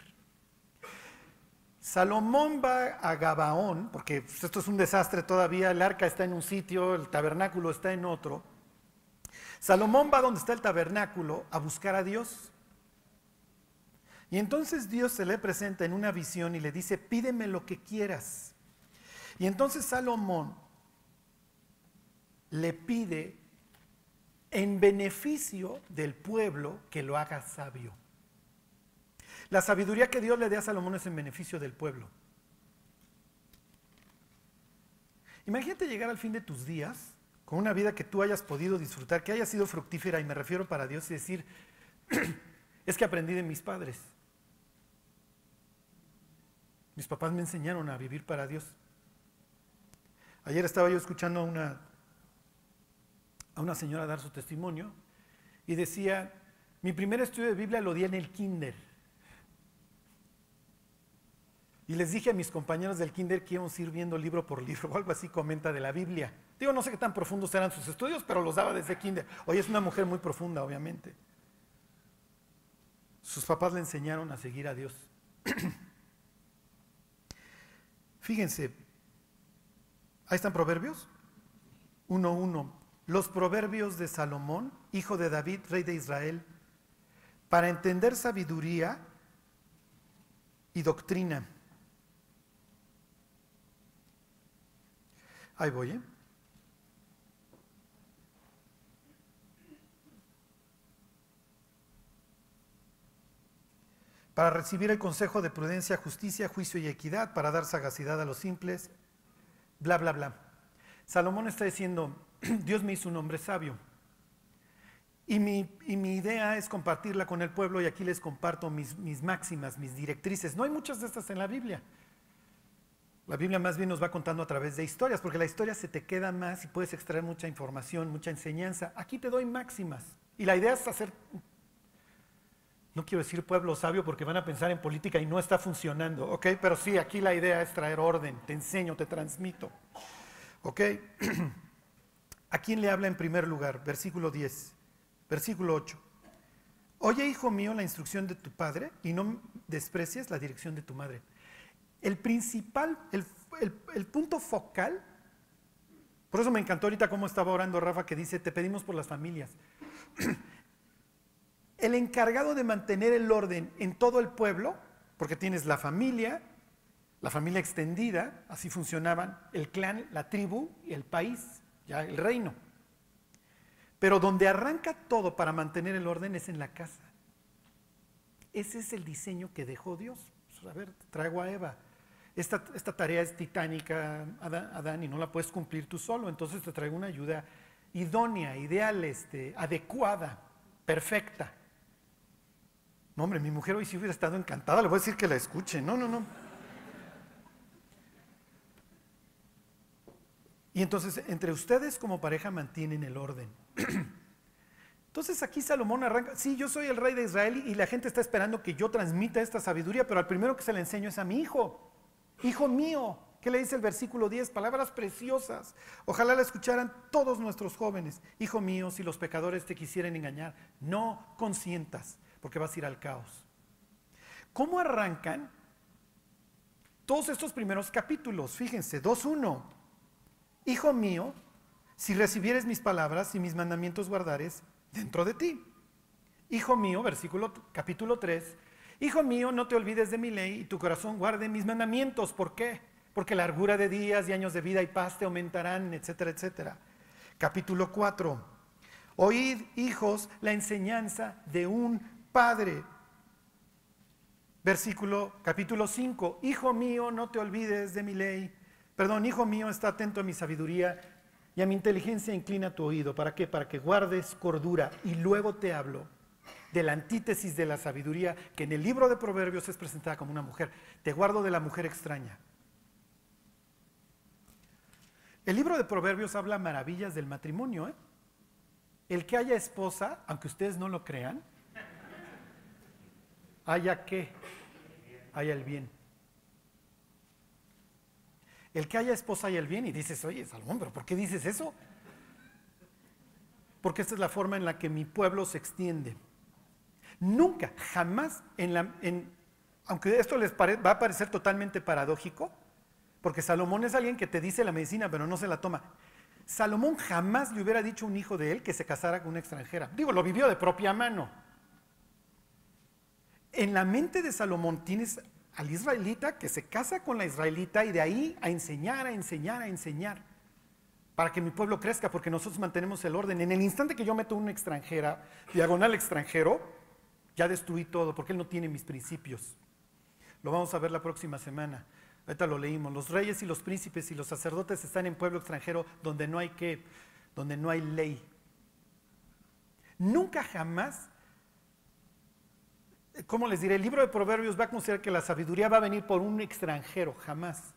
Salomón va a Gabaón, porque esto es un desastre todavía, el arca está en un sitio, el tabernáculo está en otro. Salomón va donde está el tabernáculo a buscar a Dios. Y entonces Dios se le presenta en una visión y le dice, pídeme lo que quieras. Y entonces Salomón le pide en beneficio del pueblo que lo haga sabio. La sabiduría que Dios le dé a Salomón es en beneficio del pueblo. Imagínate llegar al fin de tus días con una vida que tú hayas podido disfrutar, que haya sido fructífera, y me refiero para Dios, y decir, es que aprendí de mis padres. Mis papás me enseñaron a vivir para Dios. Ayer estaba yo escuchando a una, a una señora dar su testimonio y decía, mi primer estudio de Biblia lo di en el kinder. Y les dije a mis compañeros del kinder que íbamos a ir viendo libro por libro o algo así comenta de la Biblia. Digo, no sé qué tan profundos eran sus estudios, pero los daba desde kinder. Hoy es una mujer muy profunda, obviamente. Sus papás le enseñaron a seguir a Dios. Fíjense, ahí están proverbios. 1.1. Los proverbios de Salomón, hijo de David, rey de Israel, para entender sabiduría y doctrina. Ahí voy, ¿eh? Para recibir el consejo de prudencia, justicia, juicio y equidad, para dar sagacidad a los simples, bla, bla, bla. Salomón está diciendo, Dios me hizo un hombre sabio. Y mi, idea es compartirla con el pueblo y aquí les comparto mis, mis máximas, mis directrices. No hay muchas de estas en la Biblia. La Biblia más bien nos va contando a través de historias, porque la historia se te queda más y puedes extraer mucha información, mucha enseñanza. Aquí te doy máximas. Y la idea es hacer no quiero decir pueblo sabio porque van a pensar en política y no está funcionando, ¿ok? Pero sí, aquí la idea es traer orden, te enseño, te transmito, ¿ok? ¿A quién le habla en primer lugar? Versículo 10, versículo 8. Oye, hijo mío, la instrucción de tu padre y no desprecies la dirección de tu madre. El principal, el, el punto focal, por eso me encantó ahorita cómo estaba orando Rafa que dice, te pedimos por las familias. el encargado de mantener el orden en todo el pueblo, porque tienes la familia, la familia extendida, así funcionaban, el clan, la tribu y el país, ya el reino. Pero donde arranca todo para mantener el orden es en la casa. Ese es el diseño que dejó Dios. Pues, a ver, traigo a Eva. Esta, esta tarea es titánica, Adán, y no la puedes cumplir tú solo. Entonces te traigo una ayuda idónea, ideal, este, adecuada, perfecta. No, hombre, mi mujer hoy sí hubiera estado encantada, le voy a decir que la escuche. No, no, no. Y entonces, entre ustedes como pareja mantienen el orden. Entonces aquí Salomón arranca, sí, yo soy el rey de Israel y la gente está esperando que yo transmita esta sabiduría, pero al primero que se le enseño es a mi hijo. Hijo mío, ¿qué le dice el versículo 10? Palabras preciosas. Ojalá la escucharan todos nuestros jóvenes. Hijo mío, si los pecadores te quisieran engañar, no consientas porque vas a ir al caos. ¿Cómo arrancan todos estos primeros capítulos? Fíjense, 2.1. Hijo mío, si recibieres mis palabras y mis mandamientos guardares dentro de ti. Hijo mío, versículo capítulo 3. Hijo mío, no te olvides de mi ley y tu corazón guarde mis mandamientos. ¿Por qué? Porque largura de días y años de vida y paz te aumentarán, etcétera, etcétera. Capítulo 4. Oíd, hijos, la enseñanza de un Padre. Versículo, capítulo 5. Hijo mío, no te olvides de mi ley. Perdón, hijo mío, está atento a mi sabiduría y a mi inteligencia inclina tu oído. ¿Para qué? Para que guardes cordura. Y luego te hablo de la antítesis de la sabiduría que en el libro de Proverbios es presentada como una mujer. Te guardo de la mujer extraña. El libro de Proverbios habla maravillas del matrimonio. ¿eh? el que haya esposa, aunque ustedes no lo crean, haya qué, haya el bien. El que haya esposa haya el bien y dices, oye, Salomón, pero ¿por qué dices eso? Porque esta es la forma en la que mi pueblo se extiende. Nunca, jamás, aunque esto les va a parecer totalmente paradójico, porque Salomón es alguien que te dice la medicina, pero no se la toma. Salomón jamás le hubiera dicho a un hijo de él que se casara con una extranjera. Digo, lo vivió de propia mano. En la mente de Salomón tienes al israelita que se casa con la israelita y de ahí a enseñar, a enseñar, a enseñar, para que mi pueblo crezca, porque nosotros mantenemos el orden. En el instante que yo meto una extranjera, diagonal extranjero, ya destruí todo, porque él no tiene mis principios. Lo vamos a ver la próxima semana. Ahorita lo leímos. Los reyes y los príncipes y los sacerdotes están en pueblo extranjero donde no hay qué, donde no hay ley. Nunca jamás, ¿cómo les diré? El libro de Proverbios va a considerar que la sabiduría va a venir por un extranjero, jamás.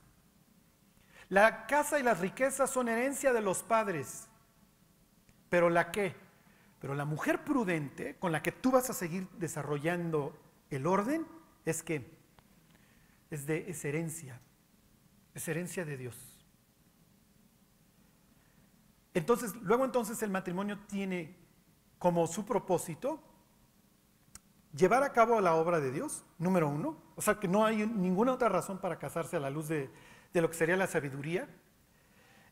La casa y las riquezas son herencia de los padres. Pero la qué? Pero la mujer prudente con la que tú vas a seguir desarrollando el orden es que es de es herencia, es herencia de Dios. Entonces, luego entonces el matrimonio tiene como su propósito llevar a cabo la obra de Dios, número uno, o sea que no hay ninguna otra razón para casarse a la luz de, lo que sería la sabiduría,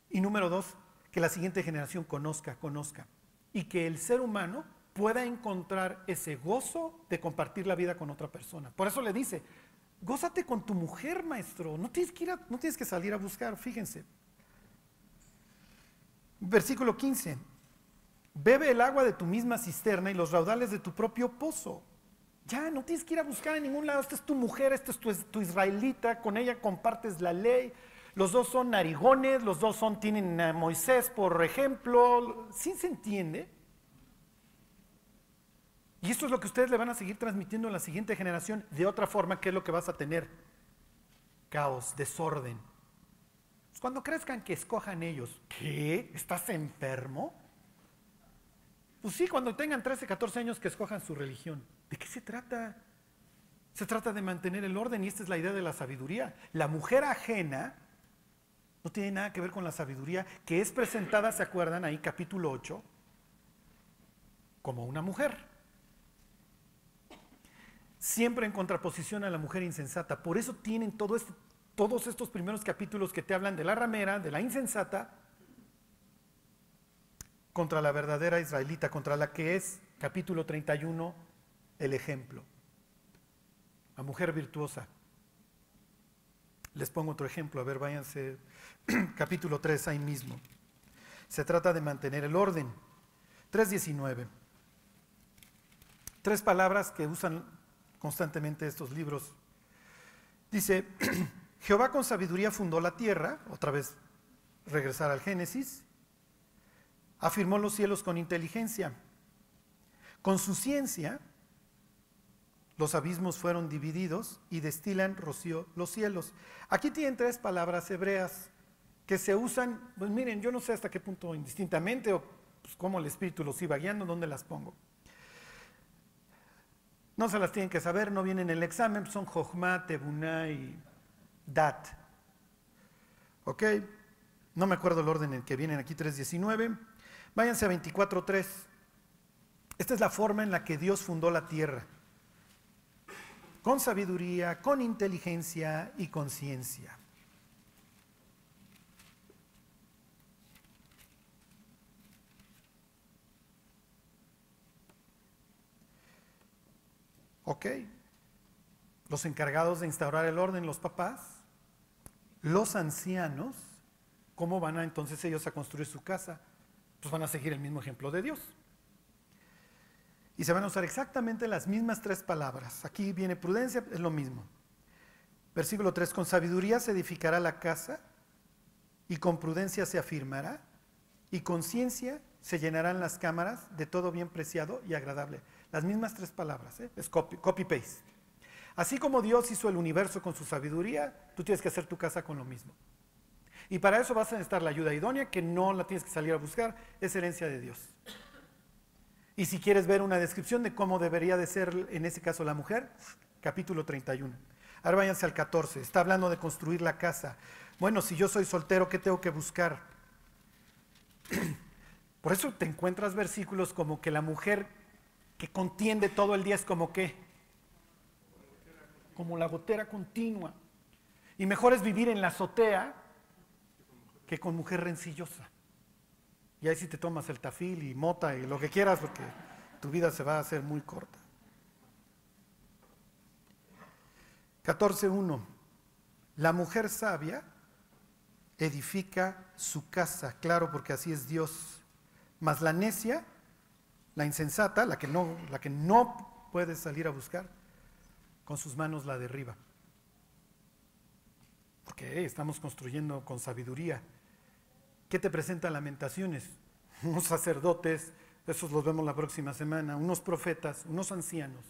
y número dos, que la siguiente generación conozca, conozca, y que el ser humano pueda encontrar ese gozo de compartir la vida con otra persona. Por eso le dice, Gózate con tu mujer, maestro. No tienes que, ir no tienes que salir a buscar, fíjense. Versículo 15. Bebe el agua de tu misma cisterna y los raudales de tu propio pozo. Ya, no tienes que ir a buscar en ningún lado. Esta es tu mujer, esta es tu, israelita, con ella compartes la ley. Los dos son narigones, los dos son, tienen a Moisés, por ejemplo. ¿Sí se entiende? Y esto es lo que ustedes le van a seguir transmitiendo a la siguiente generación. De otra forma, ¿qué es lo que vas a tener? Caos, desorden. Pues cuando crezcan, que escojan ellos. ¿Qué? ¿Estás enfermo? Pues sí, cuando tengan 13, 14 años, que escojan su religión. ¿De qué se trata? Se trata de mantener el orden y esta es la idea de la sabiduría. La mujer ajena no tiene nada que ver con la sabiduría que es presentada, ¿se acuerdan? Ahí capítulo 8, como una mujer siempre en contraposición a la mujer insensata. Por eso tienen este, todos estos primeros capítulos que te hablan de la ramera, de la insensata, contra la verdadera israelita, contra la que es, capítulo 31, el ejemplo. La mujer virtuosa. Les pongo otro ejemplo, a ver, váyanse, capítulo 3 ahí mismo. Se trata de mantener el orden. 3.19. Tres palabras que usan constantemente estos libros. Dice, Jehová con sabiduría fundó la tierra, otra vez regresar al Génesis, afirmó los cielos con inteligencia. Con su ciencia, los abismos fueron divididos y destilan rocío los cielos. Aquí tienen tres palabras hebreas que se usan, pues miren, yo no sé hasta qué punto indistintamente o pues, cómo el Espíritu los iba guiando, dónde las pongo. No se las tienen que saber, no vienen en el examen, son Jochma, Tebuná y Dat. ¿Ok? No me acuerdo el orden en que vienen aquí 3.19. Váyanse a 24.3. Esta es la forma en la que Dios fundó la tierra. Con sabiduría, con inteligencia y conciencia. Ok. Los encargados de instaurar el orden, los papás, los ancianos, ¿cómo van a entonces ellos a construir su casa? Pues van a seguir el mismo ejemplo de Dios. Y se van a usar exactamente las mismas tres palabras. Aquí viene prudencia, es lo mismo. Versículo 3, con sabiduría se edificará la casa y con prudencia se afirmará y con ciencia se llenarán las cámaras de todo bien preciado y agradable. Las mismas tres palabras, ¿eh? copy-paste. Así como Dios hizo el universo con su sabiduría, tú tienes que hacer tu casa con lo mismo. Y para eso vas a necesitar la ayuda idónea, que no la tienes que salir a buscar, es herencia de Dios. Y si quieres ver una descripción de cómo debería de ser en ese caso la mujer, capítulo 31. Ahora váyanse al 14. Está hablando de construir la casa. Bueno, si yo soy soltero, ¿qué tengo que buscar? Por eso te encuentras versículos como que la mujer que contiende todo el día es como qué? Como la gotera continua. Y mejor es vivir en la azotea que con mujer rencillosa. Y ahí sí te tomas el tafil y mota y lo que quieras porque tu vida se va a hacer muy corta. 14.1. La mujer sabia edifica su casa, claro, porque así es Dios. Mas la necia, la insensata, la que no, la que no puede salir a buscar, con sus manos la derriba. Porque estamos construyendo con sabiduría. ¿Qué te presenta Lamentaciones? Unos sacerdotes, esos los vemos la próxima semana, unos profetas, unos ancianos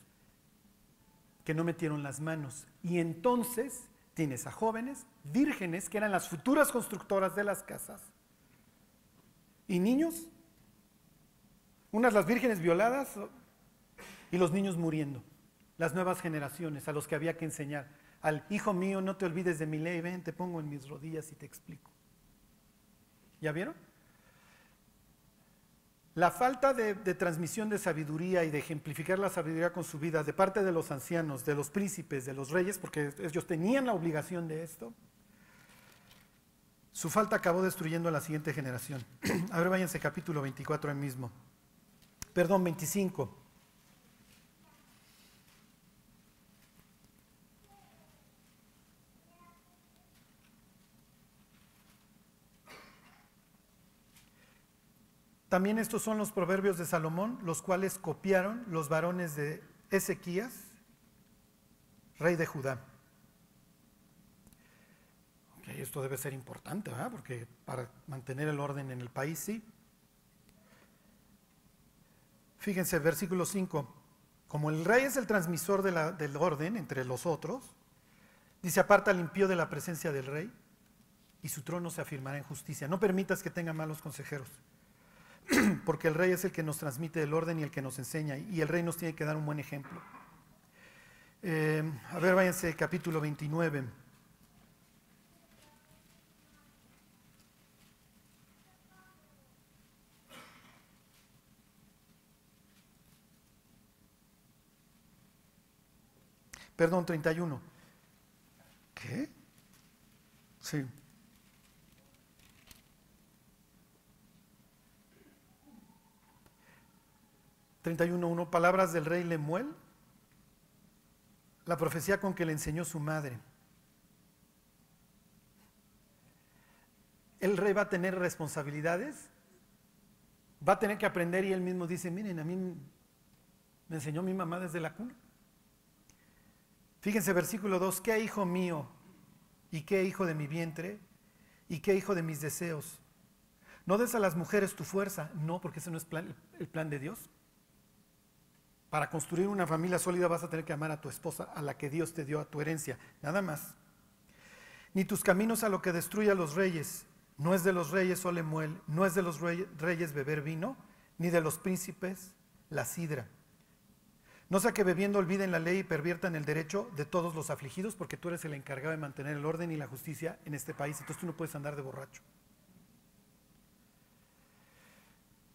que no metieron las manos. Y entonces tienes a jóvenes, vírgenes, que eran las futuras constructoras de las casas, y niños, unas las vírgenes violadas y los niños muriendo, las nuevas generaciones a los que había que enseñar. Al hijo mío, no te olvides de mi ley, ven, te pongo en mis rodillas y te explico. ¿Ya vieron? La falta de, transmisión de sabiduría y de ejemplificar la sabiduría con su vida de parte de los ancianos, de los príncipes, de los reyes, porque ellos tenían la obligación de esto, su falta acabó destruyendo a la siguiente generación. A ver, váyanse capítulo 24 ahí mismo. Perdón, 25. También estos son los proverbios de Salomón, los cuales copiaron los varones de Ezequías, rey de Judá. esto debe ser importante, ¿verdad? porque para mantener el orden en el país, sí. Fíjense, versículo 5. Como el rey es el transmisor del orden entre los otros, dice, aparta al impío de la presencia del rey y su trono se afirmará en justicia. No permitas que tenga malos consejeros. porque el rey es el que nos transmite el orden y el que nos enseña, y el rey nos tiene que dar un buen ejemplo. Eh, a ver, váyanse capítulo 29. Perdón, 31. ¿Qué? Sí. 31.1, palabras del rey Lemuel, la profecía con que le enseñó su madre. El rey va a tener responsabilidades, va a tener que aprender y él mismo dice, miren, a mí me enseñó mi mamá desde la cuna. Fíjense versículo 2, ¿qué hijo mío y qué hijo de mi vientre y qué hijo de mis deseos? No des a las mujeres tu fuerza, no, porque ese no es el plan de Dios. Para construir una familia sólida vas a tener que amar a tu esposa, a la que Dios te dio a tu herencia, nada más. Ni tus caminos a lo que destruye a los reyes. No es de los reyes, oh Lemuel, no es de los reyes beber vino, ni de los príncipes la sidra. No sea que bebiendo olviden la ley y perviertan el derecho de todos los afligidos, porque tú eres el encargado de mantener el orden y la justicia en este país, entonces tú no puedes andar de borracho.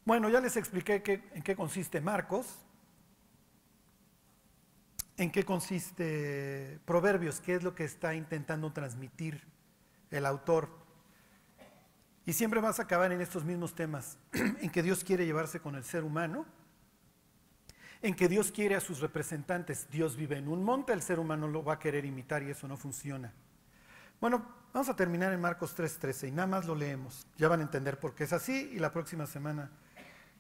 Bueno, ya les expliqué en qué consiste Marcos, en qué consiste Proverbios, qué es lo que está intentando transmitir el autor. Y siempre vas a acabar en estos mismos temas, en que Dios quiere llevarse con el ser humano, en que Dios quiere a sus representantes. Dios vive en un monte, el ser humano lo va a querer imitar y eso no funciona. Bueno, vamos a terminar en Marcos 3:13 y nada más lo leemos. Ya van a entender por qué es así y la próxima semana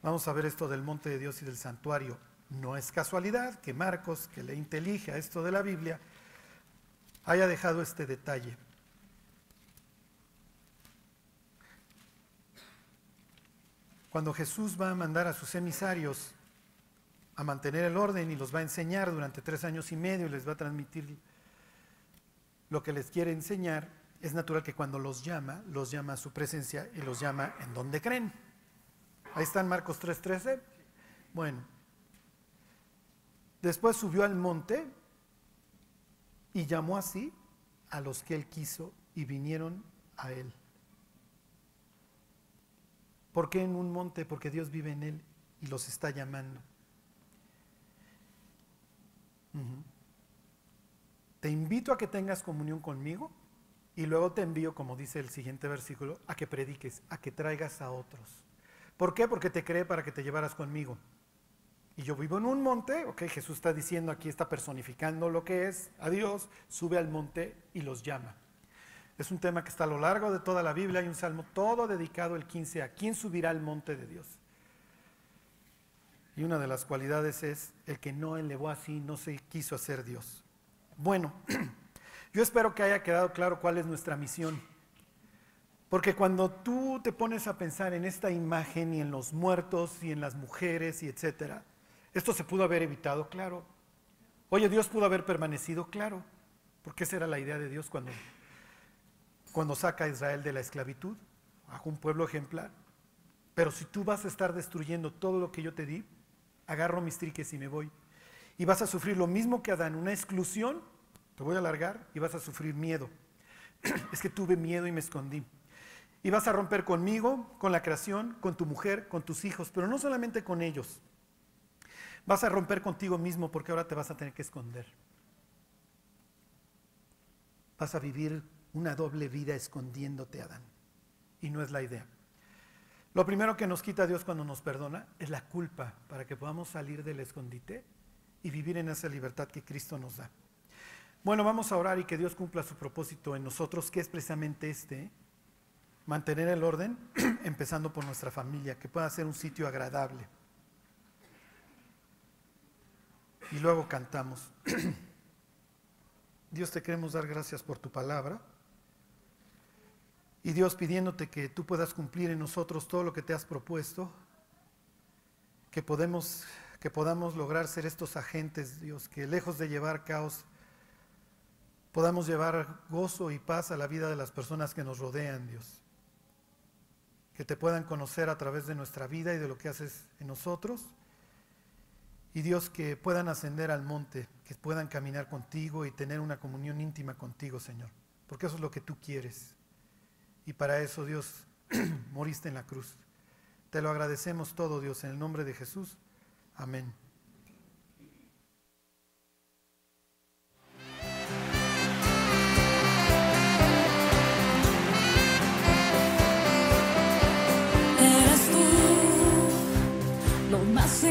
vamos a ver esto del monte de Dios y del santuario. No es casualidad que Marcos, que le intelige a esto de la Biblia, haya dejado este detalle. Cuando Jesús va a mandar a sus emisarios a mantener el orden y los va a enseñar durante tres años y medio y les va a transmitir lo que les quiere enseñar, es natural que cuando los llama, los llama a su presencia y los llama en donde creen. Ahí está en Marcos 3:13. Bueno, después subió al monte y llamó así a los que él quiso y vinieron a él. ¿Por qué en un monte? Porque Dios vive en él y los está llamando. Te invito a que tengas comunión conmigo y luego te envío, como dice el siguiente versículo, a que prediques, a que traigas a otros. ¿Por qué? Porque te creé para que te llevaras conmigo. Y yo vivo en un monte, ok, Jesús está diciendo aquí, está personificando lo que es a Dios, sube al monte y los llama. Es un tema que está a lo largo de toda la Biblia, hay un salmo todo dedicado el 15 a quién subirá al monte de Dios. Y una de las cualidades es el que no elevó así, no se quiso hacer Dios. Bueno, yo espero que haya quedado claro cuál es nuestra misión. Porque cuando tú te pones a pensar en esta imagen y en los muertos y en las mujeres y etcétera, esto se pudo haber evitado, claro. Oye, Dios pudo haber permanecido, claro. Porque esa era la idea de Dios cuando, cuando saca a Israel de la esclavitud, a un pueblo ejemplar. Pero si tú vas a estar destruyendo todo lo que yo te di, agarro mis triques y me voy. Y vas a sufrir lo mismo que Adán, una exclusión, te voy a alargar y vas a sufrir miedo. es que tuve miedo y me escondí. Y vas a romper conmigo, con la creación, con tu mujer, con tus hijos, pero no solamente con ellos. Vas a romper contigo mismo porque ahora te vas a tener que esconder. Vas a vivir una doble vida escondiéndote, Adán. Y no es la idea. Lo primero que nos quita Dios cuando nos perdona es la culpa para que podamos salir del escondite y vivir en esa libertad que Cristo nos da. Bueno, vamos a orar y que Dios cumpla su propósito en nosotros, que es precisamente este, mantener el orden, empezando por nuestra familia, que pueda ser un sitio agradable. Y luego cantamos. Dios te queremos dar gracias por tu palabra. Y Dios pidiéndote que tú puedas cumplir en nosotros todo lo que te has propuesto, que, podemos, que podamos lograr ser estos agentes, Dios, que lejos de llevar caos, podamos llevar gozo y paz a la vida de las personas que nos rodean, Dios. Que te puedan conocer a través de nuestra vida y de lo que haces en nosotros. Y Dios, que puedan ascender al monte, que puedan caminar contigo y tener una comunión íntima contigo, Señor. Porque eso es lo que tú quieres. Y para eso, Dios, moriste en la cruz. Te lo agradecemos todo, Dios, en el nombre de Jesús. Amén. Eres tú lo más